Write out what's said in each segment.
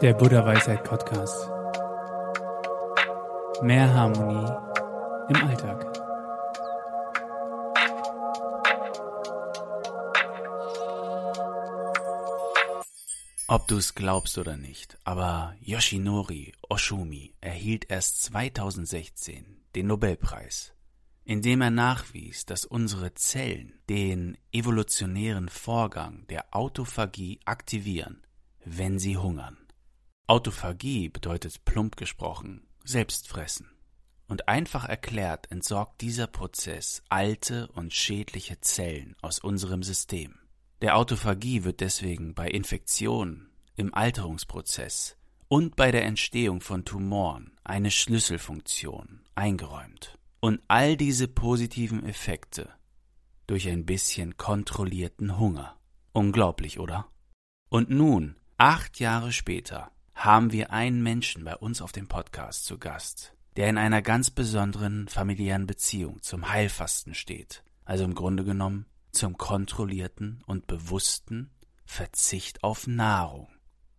Der Buddha Weisheit Podcast. Mehr Harmonie im Alltag. Ob du es glaubst oder nicht, aber Yoshinori Oshumi erhielt erst 2016 den Nobelpreis, indem er nachwies, dass unsere Zellen den evolutionären Vorgang der Autophagie aktivieren, wenn sie hungern. Autophagie bedeutet plump gesprochen Selbstfressen. Und einfach erklärt entsorgt dieser Prozess alte und schädliche Zellen aus unserem System. Der Autophagie wird deswegen bei Infektionen, im Alterungsprozess und bei der Entstehung von Tumoren eine Schlüsselfunktion eingeräumt. Und all diese positiven Effekte durch ein bisschen kontrollierten Hunger. Unglaublich, oder? Und nun, acht Jahre später, haben wir einen Menschen bei uns auf dem Podcast zu Gast, der in einer ganz besonderen familiären Beziehung zum Heilfasten steht. Also im Grunde genommen zum kontrollierten und bewussten Verzicht auf Nahrung.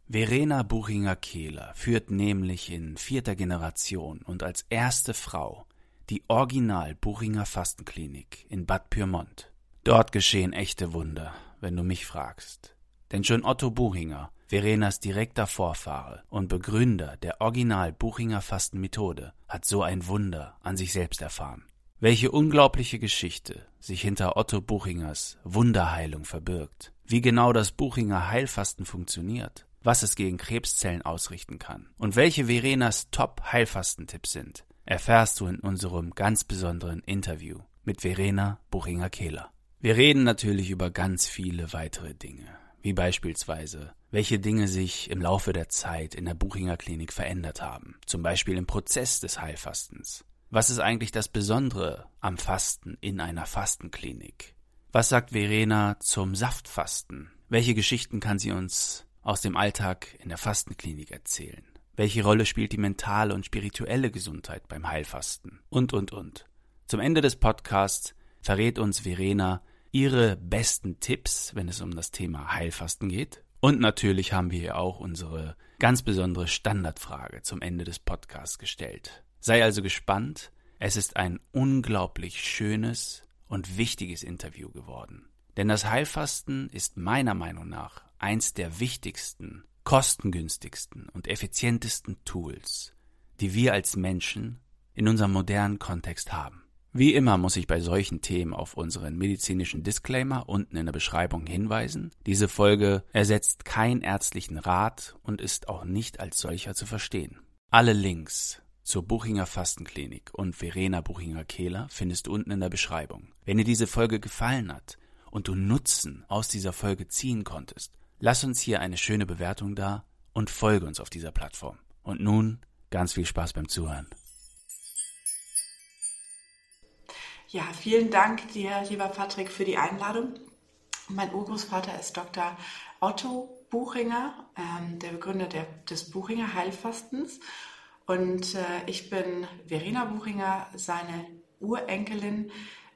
Verena Buchinger-Kehler führt nämlich in vierter Generation und als erste Frau die Original Buchinger Fastenklinik in Bad Pyrmont. Dort geschehen echte Wunder, wenn du mich fragst. Denn schon Otto Buchinger, Verenas direkter Vorfahre und Begründer der Original Buchinger Fastenmethode, hat so ein Wunder an sich selbst erfahren. Welche unglaubliche Geschichte sich hinter Otto Buchingers Wunderheilung verbirgt. Wie genau das Buchinger Heilfasten funktioniert. Was es gegen Krebszellen ausrichten kann. Und welche Verenas Top-Heilfastentipps sind, erfährst du in unserem ganz besonderen Interview mit Verena Buchinger-Kehler. Wir reden natürlich über ganz viele weitere Dinge, wie beispielsweise, welche Dinge sich im Laufe der Zeit in der Buchinger Klinik verändert haben, zum Beispiel im Prozess des Heilfastens, was ist eigentlich das Besondere am Fasten in einer Fastenklinik? Was sagt Verena zum Saftfasten? Welche Geschichten kann sie uns aus dem Alltag in der Fastenklinik erzählen? Welche Rolle spielt die mentale und spirituelle Gesundheit beim Heilfasten? Und, und, und. Zum Ende des Podcasts verrät uns Verena ihre besten Tipps, wenn es um das Thema Heilfasten geht. Und natürlich haben wir ihr auch unsere ganz besondere Standardfrage zum Ende des Podcasts gestellt. Sei also gespannt, es ist ein unglaublich schönes und wichtiges Interview geworden. Denn das Heilfasten ist meiner Meinung nach eins der wichtigsten, kostengünstigsten und effizientesten Tools, die wir als Menschen in unserem modernen Kontext haben. Wie immer muss ich bei solchen Themen auf unseren medizinischen Disclaimer unten in der Beschreibung hinweisen. Diese Folge ersetzt keinen ärztlichen Rat und ist auch nicht als solcher zu verstehen. Alle Links zur Buchinger Fastenklinik und Verena Buchinger-Kehler findest du unten in der Beschreibung. Wenn dir diese Folge gefallen hat und du Nutzen aus dieser Folge ziehen konntest, lass uns hier eine schöne Bewertung da und folge uns auf dieser Plattform. Und nun ganz viel Spaß beim Zuhören. Ja, vielen Dank dir, lieber Patrick, für die Einladung. Mein Urgroßvater ist Dr. Otto Buchinger, ähm, der Begründer der, des Buchinger Heilfastens. Und äh, ich bin Verena Buchinger, seine Urenkelin.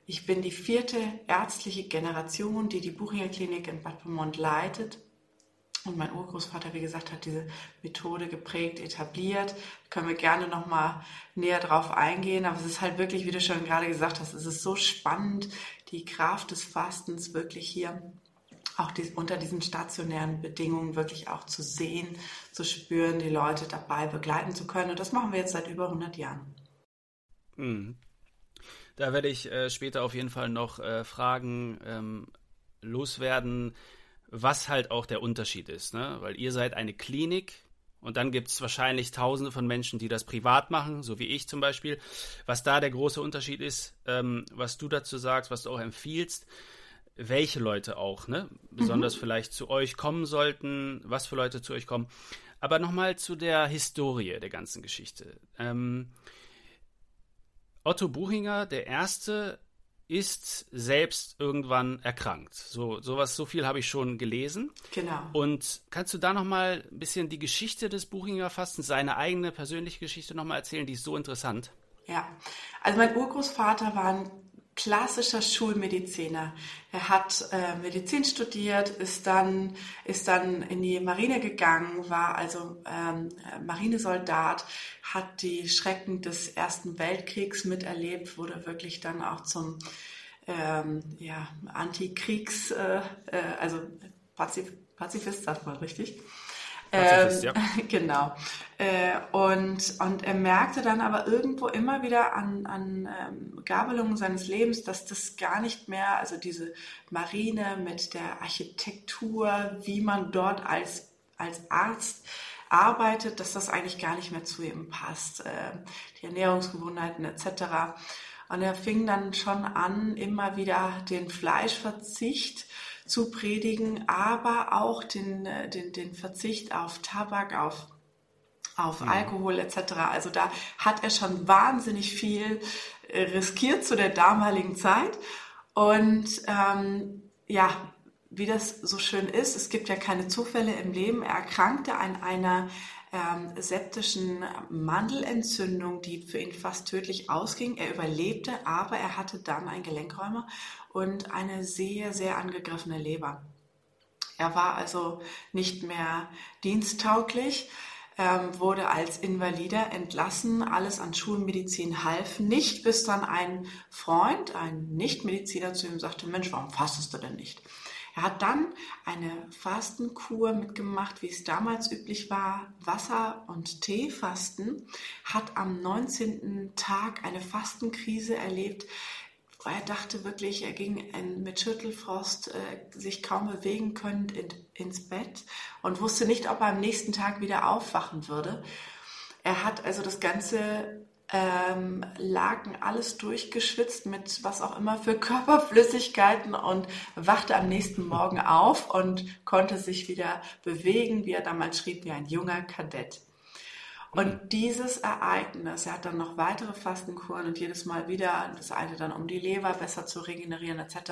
Ich bin die vierte ärztliche Generation, die die Buchinger Klinik in Bad Pyrmont leitet. Und mein Urgroßvater, wie gesagt, hat diese Methode geprägt, etabliert. Da können wir gerne noch mal näher drauf eingehen. Aber es ist halt wirklich, wie du schon gerade gesagt hast, es ist so spannend, die Kraft des Fastens wirklich hier auch dies, unter diesen stationären Bedingungen wirklich auch zu sehen, zu spüren, die Leute dabei begleiten zu können. Und das machen wir jetzt seit über 100 Jahren. Mhm. Da werde ich äh, später auf jeden Fall noch äh, Fragen ähm, loswerden, was halt auch der Unterschied ist. Ne? Weil ihr seid eine Klinik, und dann gibt es wahrscheinlich tausende von Menschen, die das privat machen, so wie ich zum Beispiel. Was da der große Unterschied ist, ähm, was du dazu sagst, was du auch empfiehlst, welche Leute auch, ne? Besonders mhm. vielleicht zu euch kommen sollten, was für Leute zu euch kommen. Aber nochmal zu der Historie der ganzen Geschichte. Ähm, Otto Buchinger, der Erste, ist selbst irgendwann erkrankt. So sowas, so viel habe ich schon gelesen. Genau. Und kannst du da nochmal ein bisschen die Geschichte des Buchinger Fastens, seine eigene persönliche Geschichte nochmal erzählen? Die ist so interessant. Ja, also mein Urgroßvater war ein klassischer Schulmediziner. Er hat äh, Medizin studiert, ist dann, ist dann in die Marine gegangen, war also ähm, Marinesoldat, hat die Schrecken des Ersten Weltkriegs miterlebt, wurde wirklich dann auch zum ähm, ja, Antikriegs, äh, äh, also Pazif Pazifist, sagt man richtig. Ähm, ja. Genau. Äh, und, und er merkte dann aber irgendwo immer wieder an, an ähm, Gabelungen seines Lebens, dass das gar nicht mehr, also diese Marine mit der Architektur, wie man dort als, als Arzt arbeitet, dass das eigentlich gar nicht mehr zu ihm passt. Äh, die Ernährungsgewohnheiten etc. Und er fing dann schon an, immer wieder den Fleischverzicht zu predigen, aber auch den, äh, den, den Verzicht auf Tabak, auf, auf mhm. Alkohol etc. Also da hat er schon wahnsinnig viel äh, riskiert zu der damaligen Zeit. Und ähm, ja, wie das so schön ist, es gibt ja keine Zufälle im Leben. Er erkrankte an einer ähm, septischen Mandelentzündung, die für ihn fast tödlich ausging. Er überlebte, aber er hatte dann ein Gelenkräumer und eine sehr, sehr angegriffene Leber. Er war also nicht mehr diensttauglich, ähm, wurde als Invalider entlassen, alles an Schulmedizin half nicht, bis dann ein Freund, ein Nichtmediziner zu ihm sagte, Mensch, warum fastest du denn nicht? Er hat dann eine Fastenkur mitgemacht, wie es damals üblich war, Wasser- und Teefasten, hat am 19. Tag eine Fastenkrise erlebt, er dachte wirklich, er ging mit Schüttelfrost äh, sich kaum bewegen können in, ins Bett und wusste nicht, ob er am nächsten Tag wieder aufwachen würde. Er hat also das ganze ähm, Laken alles durchgeschwitzt mit was auch immer für Körperflüssigkeiten und wachte am nächsten Morgen auf und konnte sich wieder bewegen, wie er damals schrieb, wie ein junger Kadett. Und dieses Ereignis, er hat dann noch weitere Fastenkuren und jedes Mal wieder, das eine dann um die Leber besser zu regenerieren etc.,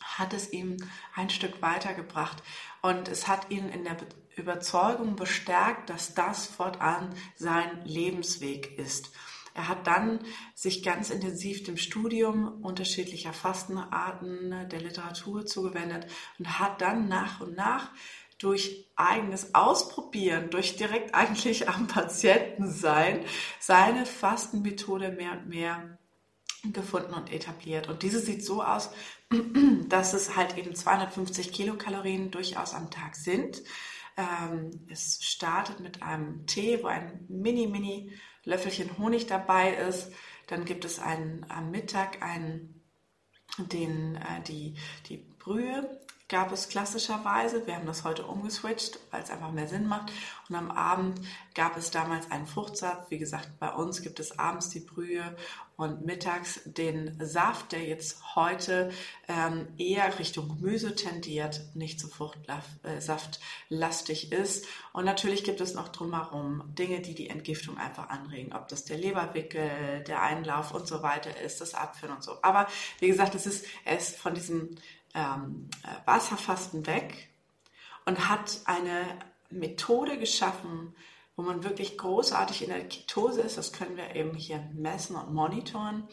hat es ihm ein Stück weitergebracht. Und es hat ihn in der Überzeugung bestärkt, dass das fortan sein Lebensweg ist. Er hat dann sich ganz intensiv dem Studium unterschiedlicher Fastenarten der Literatur zugewendet und hat dann nach und nach durch eigenes Ausprobieren, durch direkt eigentlich am Patienten sein, seine Fastenmethode mehr und mehr gefunden und etabliert. Und diese sieht so aus, dass es halt eben 250 Kilokalorien durchaus am Tag sind. Ähm, es startet mit einem Tee, wo ein mini, mini Löffelchen Honig dabei ist. Dann gibt es einen, am Mittag einen, den, äh, die, die Brühe gab es klassischerweise, wir haben das heute umgeswitcht, weil es einfach mehr Sinn macht. Und am Abend gab es damals einen Fruchtsatz. Wie gesagt, bei uns gibt es abends die Brühe und mittags den Saft, der jetzt heute ähm, eher Richtung Gemüse tendiert, nicht so fruchtsaftlastig äh, ist. Und natürlich gibt es noch drumherum Dinge, die die Entgiftung einfach anregen, ob das der Leberwickel, der Einlauf und so weiter ist, das Abführen und so. Aber wie gesagt, es ist, ist von diesem ähm, äh, Wasserfasten weg und hat eine Methode geschaffen, wo man wirklich großartig in der Ketose ist. Das können wir eben hier messen und monitoren.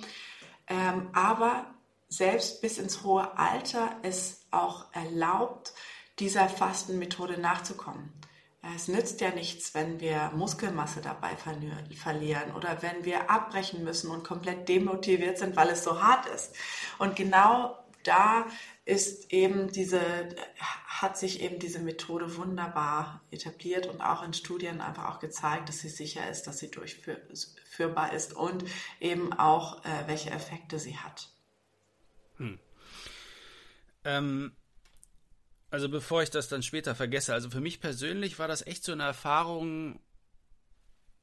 Ähm, aber selbst bis ins hohe Alter ist auch erlaubt, dieser Fastenmethode nachzukommen. Es nützt ja nichts, wenn wir Muskelmasse dabei verlieren oder wenn wir abbrechen müssen und komplett demotiviert sind, weil es so hart ist. Und genau da ist eben diese, hat sich eben diese Methode wunderbar etabliert und auch in Studien einfach auch gezeigt, dass sie sicher ist, dass sie durchführbar ist und eben auch, äh, welche Effekte sie hat. Hm. Ähm, also bevor ich das dann später vergesse, also für mich persönlich war das echt so eine Erfahrung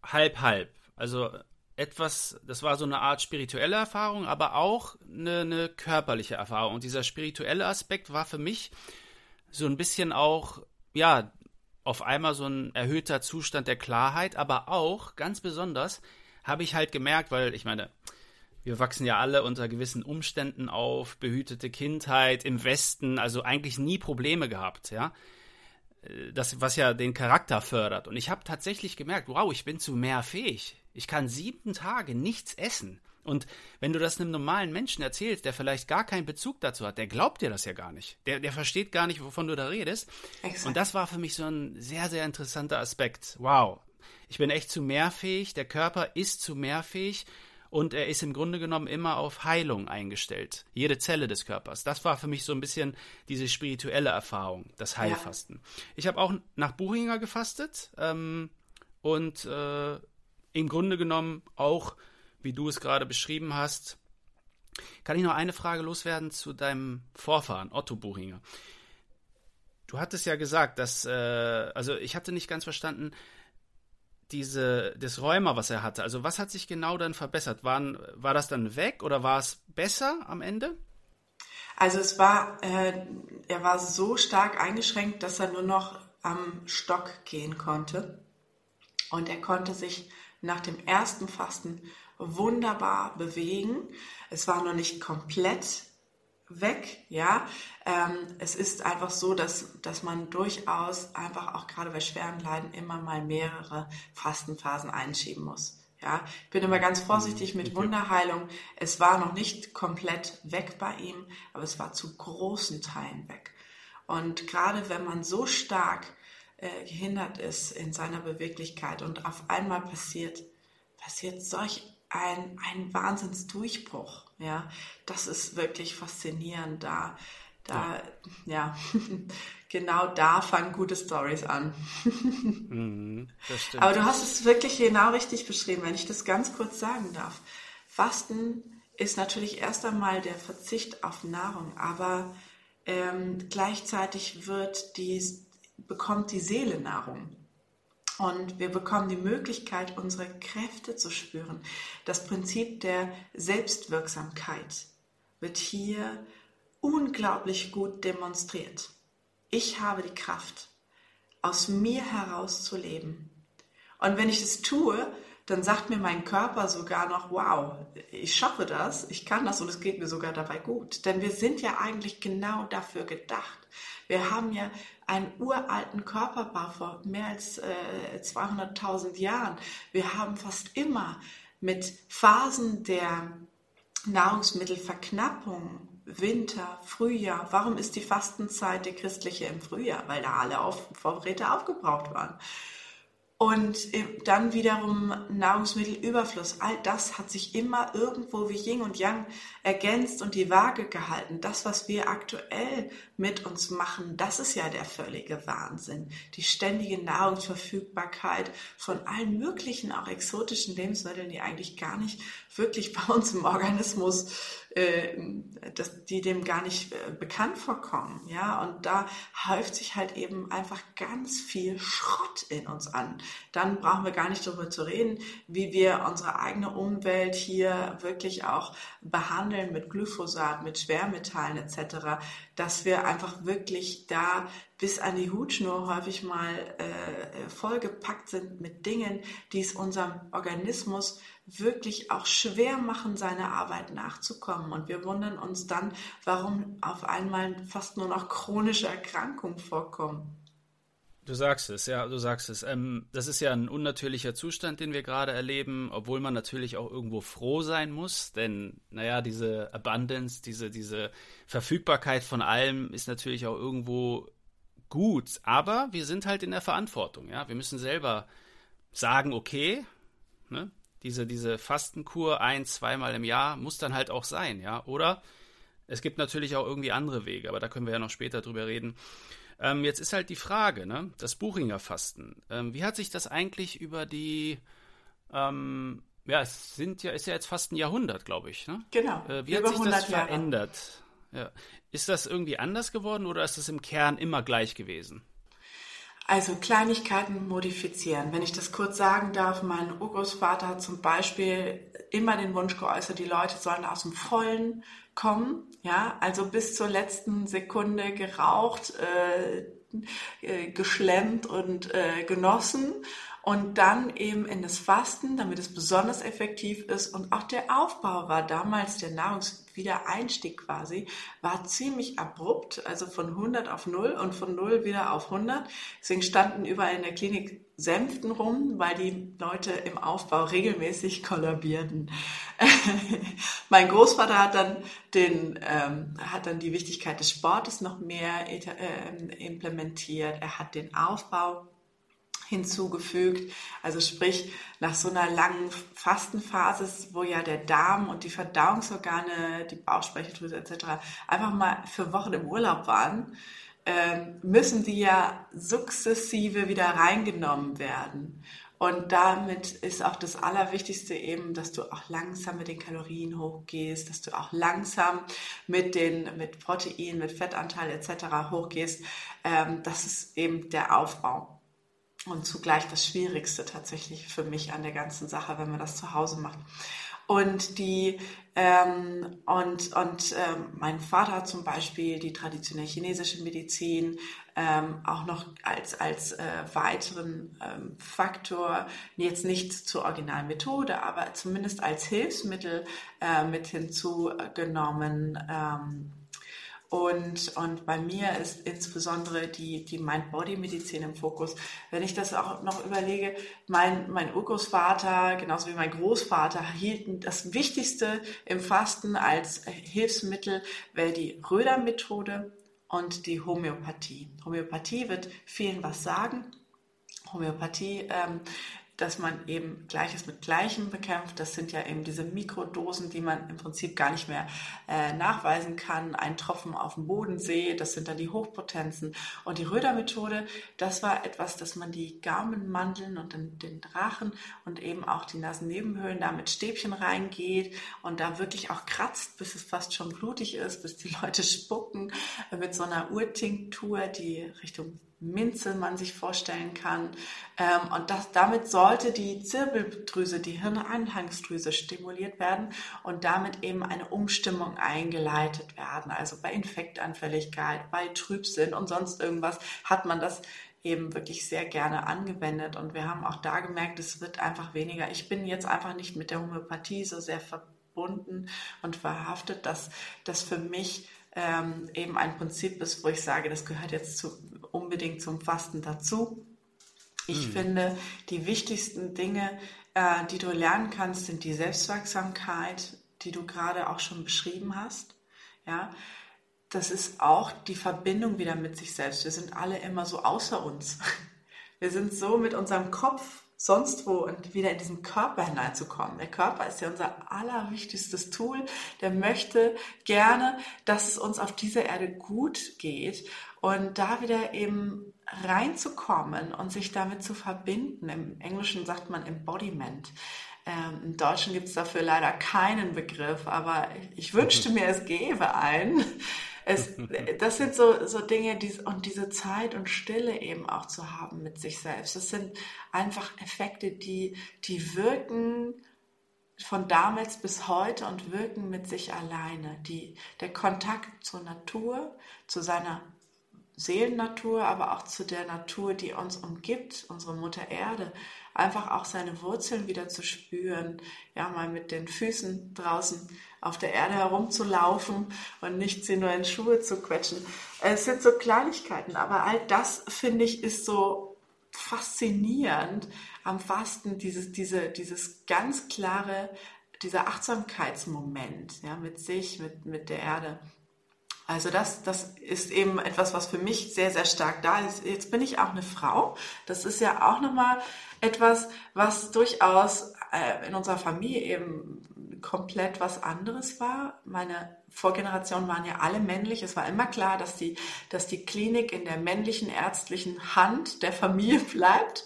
halb halb. Also etwas, das war so eine Art spirituelle Erfahrung, aber auch eine, eine körperliche Erfahrung. Und dieser spirituelle Aspekt war für mich so ein bisschen auch, ja, auf einmal so ein erhöhter Zustand der Klarheit, aber auch ganz besonders habe ich halt gemerkt, weil ich meine, wir wachsen ja alle unter gewissen Umständen auf, behütete Kindheit im Westen, also eigentlich nie Probleme gehabt, ja. Das, was ja den Charakter fördert. Und ich habe tatsächlich gemerkt, wow, ich bin zu mehr fähig. Ich kann sieben Tage nichts essen. Und wenn du das einem normalen Menschen erzählst, der vielleicht gar keinen Bezug dazu hat, der glaubt dir das ja gar nicht. Der, der versteht gar nicht, wovon du da redest. Exakt. Und das war für mich so ein sehr, sehr interessanter Aspekt. Wow. Ich bin echt zu mehrfähig. Der Körper ist zu mehrfähig und er ist im Grunde genommen immer auf Heilung eingestellt. Jede Zelle des Körpers. Das war für mich so ein bisschen diese spirituelle Erfahrung, das Heilfasten. Ja. Ich habe auch nach Buchinger gefastet ähm, und äh, im Grunde genommen auch, wie du es gerade beschrieben hast, kann ich noch eine Frage loswerden zu deinem Vorfahren, Otto Buchinger. Du hattest ja gesagt, dass, äh, also ich hatte nicht ganz verstanden, diese, das Rheuma, was er hatte, also was hat sich genau dann verbessert? Waren, war das dann weg oder war es besser am Ende? Also es war, äh, er war so stark eingeschränkt, dass er nur noch am Stock gehen konnte. Und er konnte sich nach dem ersten Fasten wunderbar bewegen. Es war noch nicht komplett weg, ja. Ähm, es ist einfach so, dass, dass man durchaus einfach auch gerade bei schweren Leiden immer mal mehrere Fastenphasen einschieben muss. Ja, ich bin immer ganz vorsichtig mit Wunderheilung. Es war noch nicht komplett weg bei ihm, aber es war zu großen Teilen weg. Und gerade wenn man so stark äh, gehindert ist in seiner Beweglichkeit und auf einmal passiert, passiert solch ein, ein Wahnsinnsdurchbruch. Ja, das ist wirklich faszinierend. Da, da, ja, ja genau da fangen gute Stories an. Mhm, Aber du hast es wirklich genau richtig beschrieben, wenn ich das ganz kurz sagen darf. Fasten ist natürlich erst einmal der Verzicht auf Nahrung, aber ähm, gleichzeitig wird die, bekommt die Seele Nahrung. Und wir bekommen die Möglichkeit, unsere Kräfte zu spüren. Das Prinzip der Selbstwirksamkeit wird hier unglaublich gut demonstriert. Ich habe die Kraft, aus mir heraus zu leben. Und wenn ich es tue, dann sagt mir mein Körper sogar noch, wow, ich schaffe das, ich kann das und es geht mir sogar dabei gut. Denn wir sind ja eigentlich genau dafür gedacht. Wir haben ja einen uralten Körperbau vor mehr als äh, 200.000 Jahren. Wir haben fast immer mit Phasen der Nahrungsmittelverknappung, Winter, Frühjahr. Warum ist die Fastenzeit der christliche im Frühjahr? Weil da alle auf, Vorräte aufgebraucht waren. Und dann wiederum Nahrungsmittelüberfluss. All das hat sich immer irgendwo wie Yin und Yang ergänzt und die Waage gehalten. Das, was wir aktuell mit uns machen, das ist ja der völlige Wahnsinn. Die ständige Nahrungsverfügbarkeit von allen möglichen, auch exotischen Lebensmitteln, die eigentlich gar nicht wirklich bei uns im Organismus äh, dass die dem gar nicht äh, bekannt vorkommen. Ja, und da häuft sich halt eben einfach ganz viel Schrott in uns an. Dann brauchen wir gar nicht darüber zu reden, wie wir unsere eigene Umwelt hier wirklich auch behandeln mit Glyphosat, mit Schwermetallen etc., dass wir einfach wirklich da bis an die Hutschnur häufig mal äh, vollgepackt sind mit Dingen, die es unserem Organismus wirklich auch schwer machen, seiner Arbeit nachzukommen. Und wir wundern uns dann, warum auf einmal fast nur noch chronische Erkrankungen vorkommen. Du sagst es, ja, du sagst es. Ähm, das ist ja ein unnatürlicher Zustand, den wir gerade erleben, obwohl man natürlich auch irgendwo froh sein muss, denn, naja, diese Abundance, diese, diese Verfügbarkeit von allem ist natürlich auch irgendwo gut, aber wir sind halt in der Verantwortung, ja. Wir müssen selber sagen, okay, ne, diese, diese Fastenkur ein, zweimal im Jahr muss dann halt auch sein, ja. Oder es gibt natürlich auch irgendwie andere Wege, aber da können wir ja noch später drüber reden. Ähm, jetzt ist halt die Frage, ne? Das Buchinger Fasten. Ähm, wie hat sich das eigentlich über die ähm, ja, es sind ja, ist ja jetzt fast ein Jahrhundert, glaube ich. Ne? Genau. Äh, wie hat sich das verändert? Ja. Ist das irgendwie anders geworden oder ist es im Kern immer gleich gewesen? Also Kleinigkeiten modifizieren. Wenn ich das kurz sagen darf, mein Urgroßvater hat zum Beispiel immer den Wunsch geäußert, die Leute sollen aus dem Vollen kommen. Ja, also bis zur letzten Sekunde geraucht, äh, äh, geschlemmt und äh, genossen. Und dann eben in das Fasten, damit es besonders effektiv ist. Und auch der Aufbau war damals, der Nahrungswiedereinstieg quasi, war ziemlich abrupt, also von 100 auf 0 und von 0 wieder auf 100. Deswegen standen überall in der Klinik Sänften rum, weil die Leute im Aufbau regelmäßig kollabierten. mein Großvater hat dann den, ähm, hat dann die Wichtigkeit des Sportes noch mehr äh, implementiert. Er hat den Aufbau hinzugefügt. Also sprich, nach so einer langen Fastenphase, wo ja der Darm und die Verdauungsorgane, die Bauchspeicheldrüse etc. einfach mal für Wochen im Urlaub waren, ähm, müssen die ja sukzessive wieder reingenommen werden. Und damit ist auch das Allerwichtigste eben, dass du auch langsam mit den Kalorien hochgehst, dass du auch langsam mit den, mit Protein, mit Fettanteil etc. hochgehst. Ähm, das ist eben der Aufbau und zugleich das Schwierigste tatsächlich für mich an der ganzen Sache, wenn man das zu Hause macht. Und die ähm, und und ähm, mein Vater hat zum Beispiel die traditionelle chinesische Medizin ähm, auch noch als als äh, weiteren ähm, Faktor jetzt nicht zur Originalmethode, aber zumindest als Hilfsmittel äh, mit hinzugenommen. Ähm, und, und bei mir ist insbesondere die, die Mind-Body-Medizin im Fokus. Wenn ich das auch noch überlege, mein, mein Urgroßvater, genauso wie mein Großvater, hielten das Wichtigste im Fasten als Hilfsmittel wäre die Röder-Methode und die Homöopathie. Homöopathie wird vielen was sagen. Homöopathie ähm, dass man eben Gleiches mit Gleichem bekämpft. Das sind ja eben diese Mikrodosen, die man im Prinzip gar nicht mehr äh, nachweisen kann. Ein Tropfen auf dem Bodensee, das sind dann die Hochpotenzen. Und die Röder-Methode, das war etwas, dass man die Gaumenmandeln und den, den Drachen und eben auch die Nasennebenhöhlen da mit Stäbchen reingeht und da wirklich auch kratzt, bis es fast schon blutig ist, bis die Leute spucken, mit so einer Urtinktur, die Richtung Minze man sich vorstellen kann. Ähm, und das, damit sollte die Zirbeldrüse, die Hirnanhangsdrüse stimuliert werden und damit eben eine Umstimmung eingeleitet werden. Also bei Infektanfälligkeit, bei Trübsinn und sonst irgendwas hat man das eben wirklich sehr gerne angewendet. Und wir haben auch da gemerkt, es wird einfach weniger. Ich bin jetzt einfach nicht mit der Homöopathie so sehr verbunden und verhaftet, dass das für mich ähm, eben ein Prinzip ist, wo ich sage, das gehört jetzt zu, unbedingt zum Fasten dazu. Ich mhm. finde, die wichtigsten Dinge, äh, die du lernen kannst, sind die Selbstwirksamkeit, die du gerade auch schon beschrieben hast. Ja, das ist auch die Verbindung wieder mit sich selbst. Wir sind alle immer so außer uns. Wir sind so mit unserem Kopf sonst wo und wieder in diesen Körper hineinzukommen. Der Körper ist ja unser allerwichtigstes Tool. Der möchte gerne, dass es uns auf dieser Erde gut geht und da wieder eben reinzukommen und sich damit zu verbinden. Im Englischen sagt man Embodiment. Ähm, Im Deutschen gibt es dafür leider keinen Begriff, aber ich wünschte mir, es gäbe einen. Es, das sind so, so Dinge, die, und diese Zeit und Stille eben auch zu haben mit sich selbst. Das sind einfach Effekte, die, die wirken von damals bis heute und wirken mit sich alleine. Die, der Kontakt zur Natur, zu seiner Seelennatur, aber auch zu der Natur, die uns umgibt, unsere Mutter Erde, einfach auch seine Wurzeln wieder zu spüren, ja, mal mit den Füßen draußen auf der Erde herumzulaufen und nicht sie nur in Schuhe zu quetschen. Es sind so Kleinigkeiten, aber all das, finde ich, ist so faszinierend am Fasten, dieses, diese, dieses ganz klare, dieser Achtsamkeitsmoment, ja, mit sich, mit, mit der Erde. Also das, das ist eben etwas, was für mich sehr, sehr stark da ist. Jetzt bin ich auch eine Frau. Das ist ja auch nochmal etwas, was durchaus äh, in unserer Familie eben komplett was anderes war. Meine Vorgenerationen waren ja alle männlich. Es war immer klar, dass die, dass die Klinik in der männlichen ärztlichen Hand der Familie bleibt.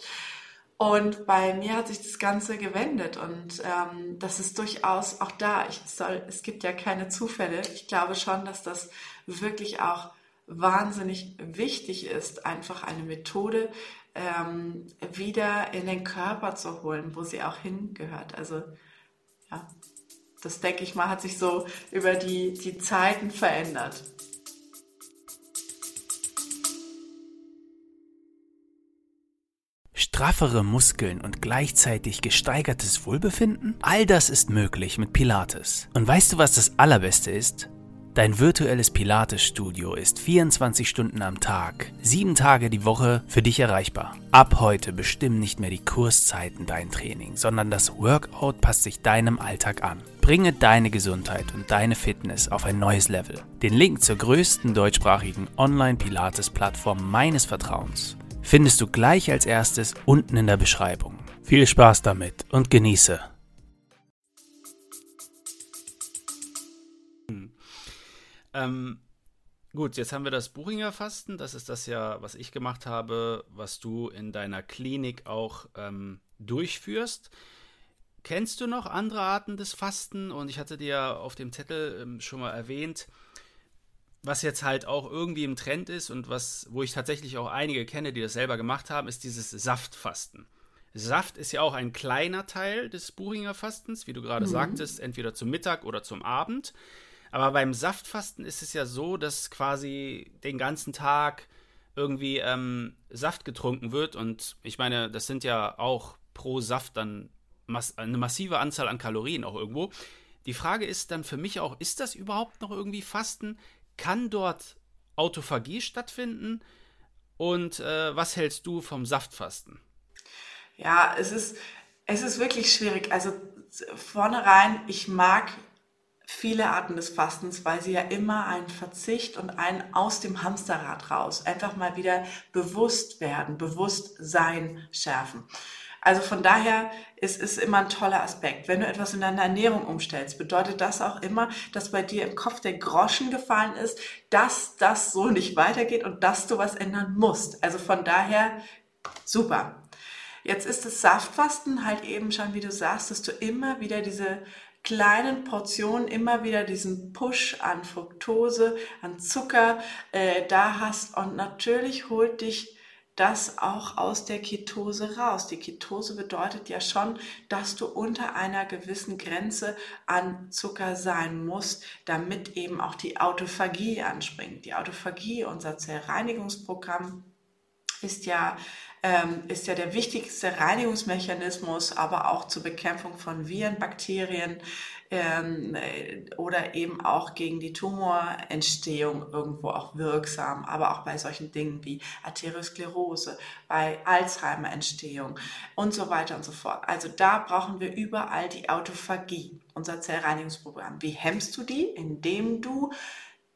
Und bei mir hat sich das Ganze gewendet und ähm, das ist durchaus auch da. Ich soll, es gibt ja keine Zufälle. Ich glaube schon, dass das wirklich auch wahnsinnig wichtig ist, einfach eine Methode ähm, wieder in den Körper zu holen, wo sie auch hingehört. Also ja, das denke ich mal, hat sich so über die, die Zeiten verändert. straffere Muskeln und gleichzeitig gesteigertes Wohlbefinden? All das ist möglich mit Pilates. Und weißt du, was das Allerbeste ist? Dein virtuelles Pilates-Studio ist 24 Stunden am Tag, sieben Tage die Woche für dich erreichbar. Ab heute bestimmen nicht mehr die Kurszeiten dein Training, sondern das Workout passt sich deinem Alltag an. Bringe deine Gesundheit und deine Fitness auf ein neues Level. Den Link zur größten deutschsprachigen Online-Pilates-Plattform meines Vertrauens findest du gleich als erstes unten in der Beschreibung. Viel Spaß damit und genieße! Ähm, gut, jetzt haben wir das Buchinger Fasten. Das ist das ja, was ich gemacht habe, was du in deiner Klinik auch ähm, durchführst. Kennst du noch andere Arten des Fasten? Und ich hatte dir auf dem Zettel ähm, schon mal erwähnt, was jetzt halt auch irgendwie im Trend ist und was, wo ich tatsächlich auch einige kenne, die das selber gemacht haben, ist dieses Saftfasten. Saft ist ja auch ein kleiner Teil des Buchinger Fastens, wie du gerade mhm. sagtest, entweder zum Mittag oder zum Abend. Aber beim Saftfasten ist es ja so, dass quasi den ganzen Tag irgendwie ähm, Saft getrunken wird. Und ich meine, das sind ja auch pro Saft dann mass eine massive Anzahl an Kalorien auch irgendwo. Die Frage ist dann für mich auch, ist das überhaupt noch irgendwie Fasten? Kann dort Autophagie stattfinden? Und äh, was hältst du vom Saftfasten? Ja, es ist, es ist wirklich schwierig. Also vornherein, ich mag viele Arten des Fastens, weil sie ja immer einen Verzicht und ein aus dem Hamsterrad raus, einfach mal wieder bewusst werden, Bewusstsein schärfen. Also von daher ist es immer ein toller Aspekt. Wenn du etwas in deiner Ernährung umstellst, bedeutet das auch immer, dass bei dir im Kopf der Groschen gefallen ist, dass das so nicht weitergeht und dass du was ändern musst. Also von daher super. Jetzt ist das Saftfasten halt eben schon, wie du sagst, dass du immer wieder diese kleinen Portionen immer wieder diesen Push an Fructose, an Zucker äh, da hast. Und natürlich holt dich das auch aus der Ketose raus. Die Ketose bedeutet ja schon, dass du unter einer gewissen Grenze an Zucker sein musst, damit eben auch die Autophagie anspringt. Die Autophagie, unser Zellreinigungsprogramm, ist ja ähm, ist ja der wichtigste Reinigungsmechanismus, aber auch zur Bekämpfung von Viren, Bakterien ähm, äh, oder eben auch gegen die Tumorentstehung irgendwo auch wirksam, aber auch bei solchen Dingen wie Arteriosklerose, bei Alzheimer-Entstehung und so weiter und so fort. Also da brauchen wir überall die Autophagie, unser Zellreinigungsprogramm. Wie hemmst du die? Indem du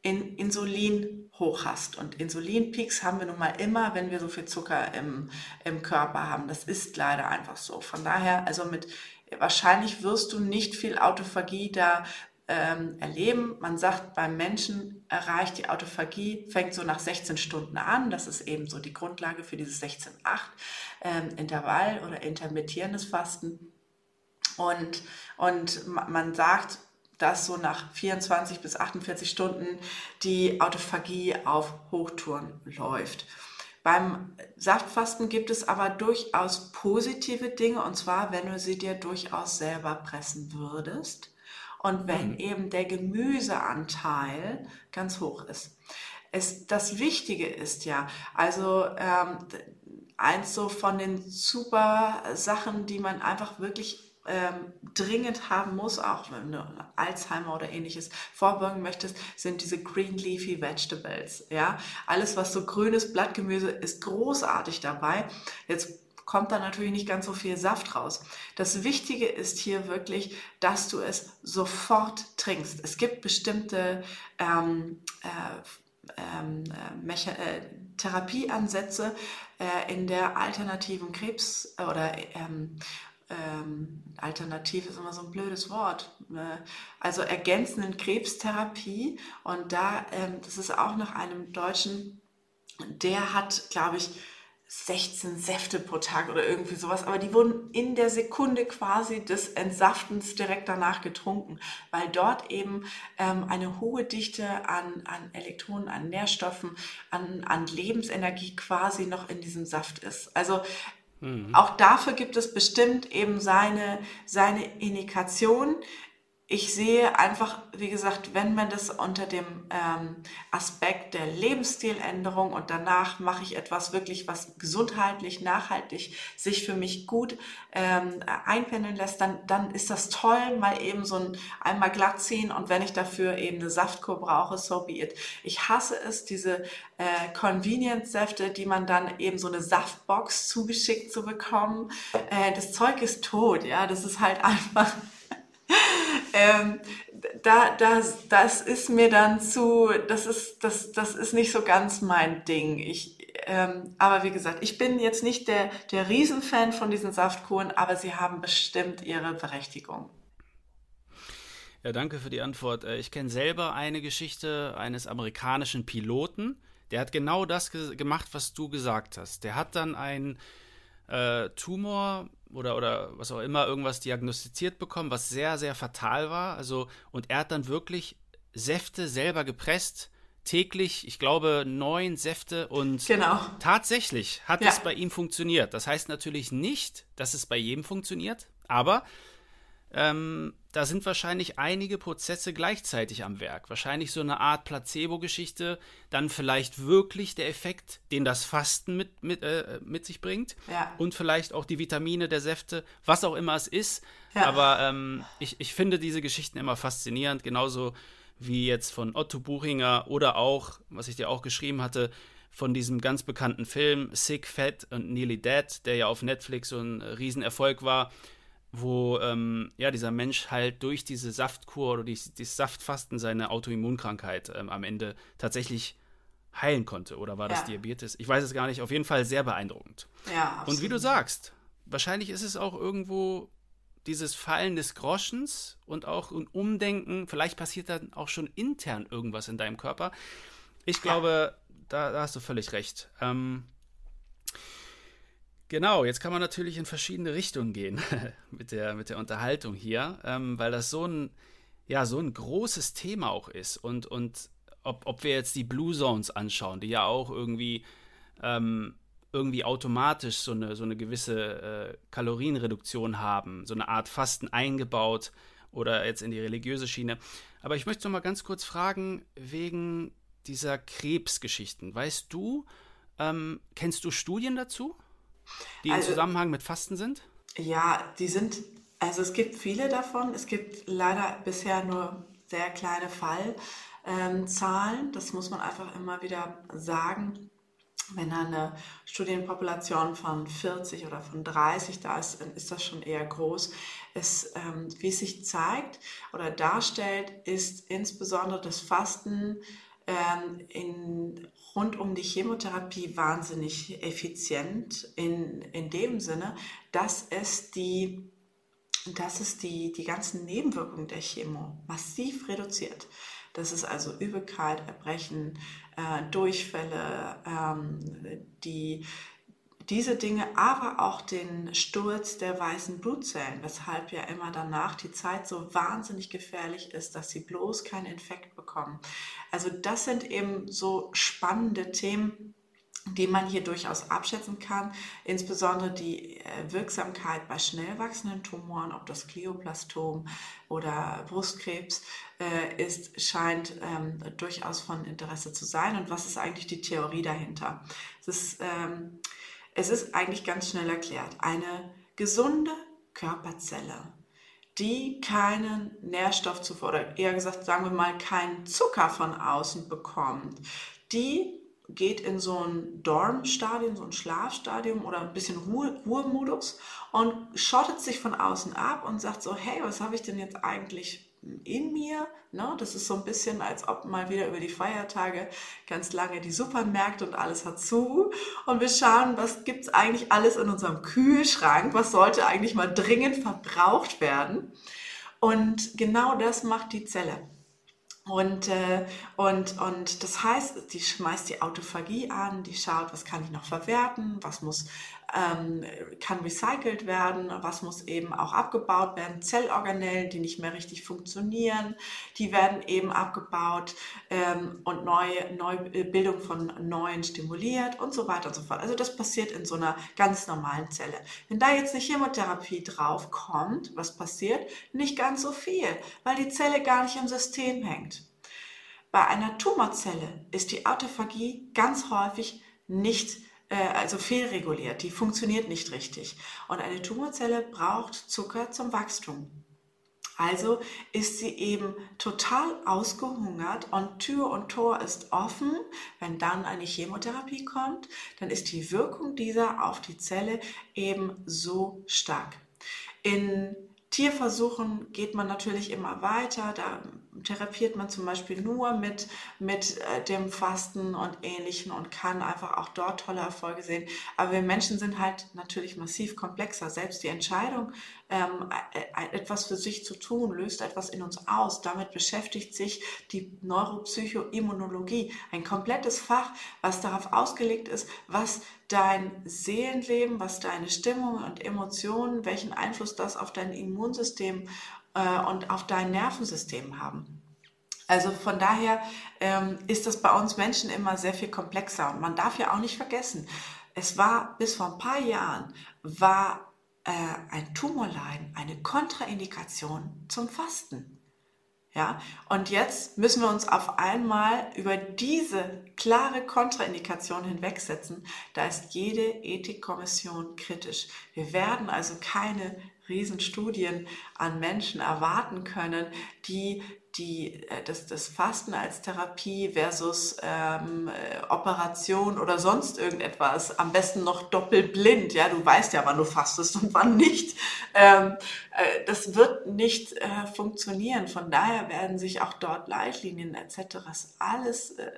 in Insulin hoch hast. Und Insulinpeaks haben wir nun mal immer, wenn wir so viel Zucker im, im Körper haben. Das ist leider einfach so. Von daher, also mit wahrscheinlich wirst du nicht viel Autophagie da ähm, erleben. Man sagt, beim Menschen erreicht die Autophagie, fängt so nach 16 Stunden an. Das ist eben so die Grundlage für dieses 16-8 ähm, Intervall oder intermittierendes Fasten. Und, und man sagt, dass so nach 24 bis 48 Stunden die Autophagie auf Hochtouren läuft. Beim Saftfasten gibt es aber durchaus positive Dinge, und zwar, wenn du sie dir durchaus selber pressen würdest und wenn mhm. eben der Gemüseanteil ganz hoch ist. Es, das Wichtige ist ja, also ähm, eins so von den super Sachen, die man einfach wirklich ähm, dringend haben muss, auch wenn du Alzheimer oder ähnliches vorbeugen möchtest, sind diese Green Leafy Vegetables. Ja, alles was so grünes Blattgemüse ist großartig dabei. Jetzt kommt da natürlich nicht ganz so viel Saft raus. Das Wichtige ist hier wirklich, dass du es sofort trinkst. Es gibt bestimmte ähm, äh, ähm, äh, äh Therapieansätze äh, in der alternativen Krebs- oder ähm, ähm, alternativ ist immer so ein blödes Wort, äh, also ergänzenden Krebstherapie. Und da, ähm, das ist auch nach einem Deutschen, der hat, glaube ich, 16 Säfte pro Tag oder irgendwie sowas, aber die wurden in der Sekunde quasi des Entsaftens direkt danach getrunken, weil dort eben ähm, eine hohe Dichte an, an Elektronen, an Nährstoffen, an, an Lebensenergie quasi noch in diesem Saft ist. Also Mhm. Auch dafür gibt es bestimmt eben seine, seine Indikation. Ich sehe einfach, wie gesagt, wenn man das unter dem ähm, Aspekt der Lebensstiländerung und danach mache ich etwas wirklich, was gesundheitlich, nachhaltig sich für mich gut ähm, einpendeln lässt, dann, dann ist das toll, mal eben so ein einmal glatt ziehen und wenn ich dafür eben eine Saftkur brauche, so be it. Ich hasse es, diese äh, Convenience-Säfte, die man dann eben so eine Saftbox zugeschickt zu bekommen. Äh, das Zeug ist tot, ja, das ist halt einfach ähm, da, das, das ist mir dann zu, das ist, das, das ist nicht so ganz mein Ding. Ich, ähm, aber wie gesagt, ich bin jetzt nicht der, der Riesenfan von diesen Saftkuren, aber sie haben bestimmt ihre Berechtigung. Ja, danke für die Antwort. Äh, ich kenne selber eine Geschichte eines amerikanischen Piloten, der hat genau das ge gemacht, was du gesagt hast. Der hat dann einen äh, Tumor oder, oder was auch immer, irgendwas diagnostiziert bekommen, was sehr, sehr fatal war. Also, und er hat dann wirklich Säfte selber gepresst, täglich, ich glaube, neun Säfte und genau. tatsächlich hat ja. es bei ihm funktioniert. Das heißt natürlich nicht, dass es bei jedem funktioniert, aber ähm, da sind wahrscheinlich einige Prozesse gleichzeitig am Werk. Wahrscheinlich so eine Art Placebo-Geschichte, dann vielleicht wirklich der Effekt, den das Fasten mit, mit, äh, mit sich bringt. Ja. Und vielleicht auch die Vitamine der Säfte, was auch immer es ist. Ja. Aber ähm, ich, ich finde diese Geschichten immer faszinierend, genauso wie jetzt von Otto Buchinger oder auch, was ich dir auch geschrieben hatte, von diesem ganz bekannten Film Sick, Fat und Nearly Dead, der ja auf Netflix so ein Riesenerfolg war wo ähm, ja, dieser Mensch halt durch diese Saftkur oder dieses die Saftfasten seine Autoimmunkrankheit ähm, am Ende tatsächlich heilen konnte. Oder war das ja. Diabetes? Ich weiß es gar nicht. Auf jeden Fall sehr beeindruckend. Ja, absolut. Und wie du sagst, wahrscheinlich ist es auch irgendwo dieses Fallen des Groschens und auch ein Umdenken. Vielleicht passiert dann auch schon intern irgendwas in deinem Körper. Ich glaube, ja. da, da, hast du völlig recht. Ähm, Genau, jetzt kann man natürlich in verschiedene Richtungen gehen mit, der, mit der Unterhaltung hier, ähm, weil das so ein, ja, so ein großes Thema auch ist. Und, und ob, ob wir jetzt die Blue Zones anschauen, die ja auch irgendwie, ähm, irgendwie automatisch so eine, so eine gewisse äh, Kalorienreduktion haben, so eine Art Fasten eingebaut oder jetzt in die religiöse Schiene. Aber ich möchte noch mal ganz kurz fragen, wegen dieser Krebsgeschichten. Weißt du, ähm, kennst du Studien dazu? Die also, im Zusammenhang mit Fasten sind? Ja, die sind, also es gibt viele davon. Es gibt leider bisher nur sehr kleine Fallzahlen. Ähm, das muss man einfach immer wieder sagen. Wenn eine Studienpopulation von 40 oder von 30 da ist, dann ist das schon eher groß. Es, ähm, wie es sich zeigt oder darstellt, ist insbesondere das Fasten ähm, in, rund um die Chemotherapie wahnsinnig effizient in, in dem Sinne, dass es die dass es die, die ganzen Nebenwirkungen der Chemo massiv reduziert. Das ist also Übelkeit, Erbrechen, äh, Durchfälle, ähm, die, diese Dinge, aber auch den Sturz der weißen Blutzellen, weshalb ja immer danach die Zeit so wahnsinnig gefährlich ist, dass sie bloß keinen Infekt bekommen. Also das sind eben so spannende Themen, die man hier durchaus abschätzen kann, insbesondere die äh, Wirksamkeit bei schnell wachsenden Tumoren, ob das Glioblastom oder Brustkrebs äh, ist, scheint ähm, durchaus von Interesse zu sein. Und was ist eigentlich die Theorie dahinter? Es ist ähm, es ist eigentlich ganz schnell erklärt. Eine gesunde Körperzelle, die keinen Nährstoff oder eher gesagt, sagen wir mal, keinen Zucker von außen bekommt, die geht in so ein Dorm-Stadium, so ein Schlafstadium oder ein bisschen Ruhe, Ruhemodus und schottet sich von außen ab und sagt so, hey, was habe ich denn jetzt eigentlich in mir. Ne? Das ist so ein bisschen, als ob mal wieder über die Feiertage ganz lange die Supermärkte und alles hat zu. Und wir schauen, was gibt es eigentlich alles in unserem Kühlschrank? Was sollte eigentlich mal dringend verbraucht werden? Und genau das macht die Zelle. Und, äh, und, und das heißt, die schmeißt die Autophagie an, die schaut, was kann ich noch verwerten, was muss ähm, kann recycelt werden, was muss eben auch abgebaut werden. Zellorganellen, die nicht mehr richtig funktionieren, die werden eben abgebaut ähm, und neue, Neubildung von neuen stimuliert und so weiter und so fort. Also das passiert in so einer ganz normalen Zelle. Wenn da jetzt eine Chemotherapie drauf kommt, was passiert? Nicht ganz so viel, weil die Zelle gar nicht im System hängt. Bei einer Tumorzelle ist die Autophagie ganz häufig nicht äh, also fehlreguliert, die funktioniert nicht richtig. Und eine Tumorzelle braucht Zucker zum Wachstum. Also ist sie eben total ausgehungert und Tür und Tor ist offen. Wenn dann eine Chemotherapie kommt, dann ist die Wirkung dieser auf die Zelle eben so stark. In Tierversuchen geht man natürlich immer weiter. Da therapiert man zum Beispiel nur mit, mit äh, dem Fasten und Ähnlichem und kann einfach auch dort tolle Erfolge sehen. Aber wir Menschen sind halt natürlich massiv komplexer. Selbst die Entscheidung, ähm, etwas für sich zu tun, löst etwas in uns aus. Damit beschäftigt sich die Neuropsychoimmunologie, ein komplettes Fach, was darauf ausgelegt ist, was dein Seelenleben, was deine Stimmung und Emotionen, welchen Einfluss das auf dein Immunsystem äh, und auf dein Nervensystem haben. Also von daher ähm, ist das bei uns Menschen immer sehr viel komplexer. Und man darf ja auch nicht vergessen, es war bis vor ein paar Jahren, war äh, ein Tumorleiden eine Kontraindikation zum Fasten. Ja, und jetzt müssen wir uns auf einmal über diese klare Kontraindikation hinwegsetzen. Da ist jede Ethikkommission kritisch. Wir werden also keine Riesenstudien an Menschen erwarten können, die die, äh, das, das Fasten als Therapie versus ähm, äh, Operation oder sonst irgendetwas, am besten noch doppelblind, ja, du weißt ja, wann du fastest und wann nicht. Ähm, äh, das wird nicht äh, funktionieren. Von daher werden sich auch dort Leitlinien etc. alles äh,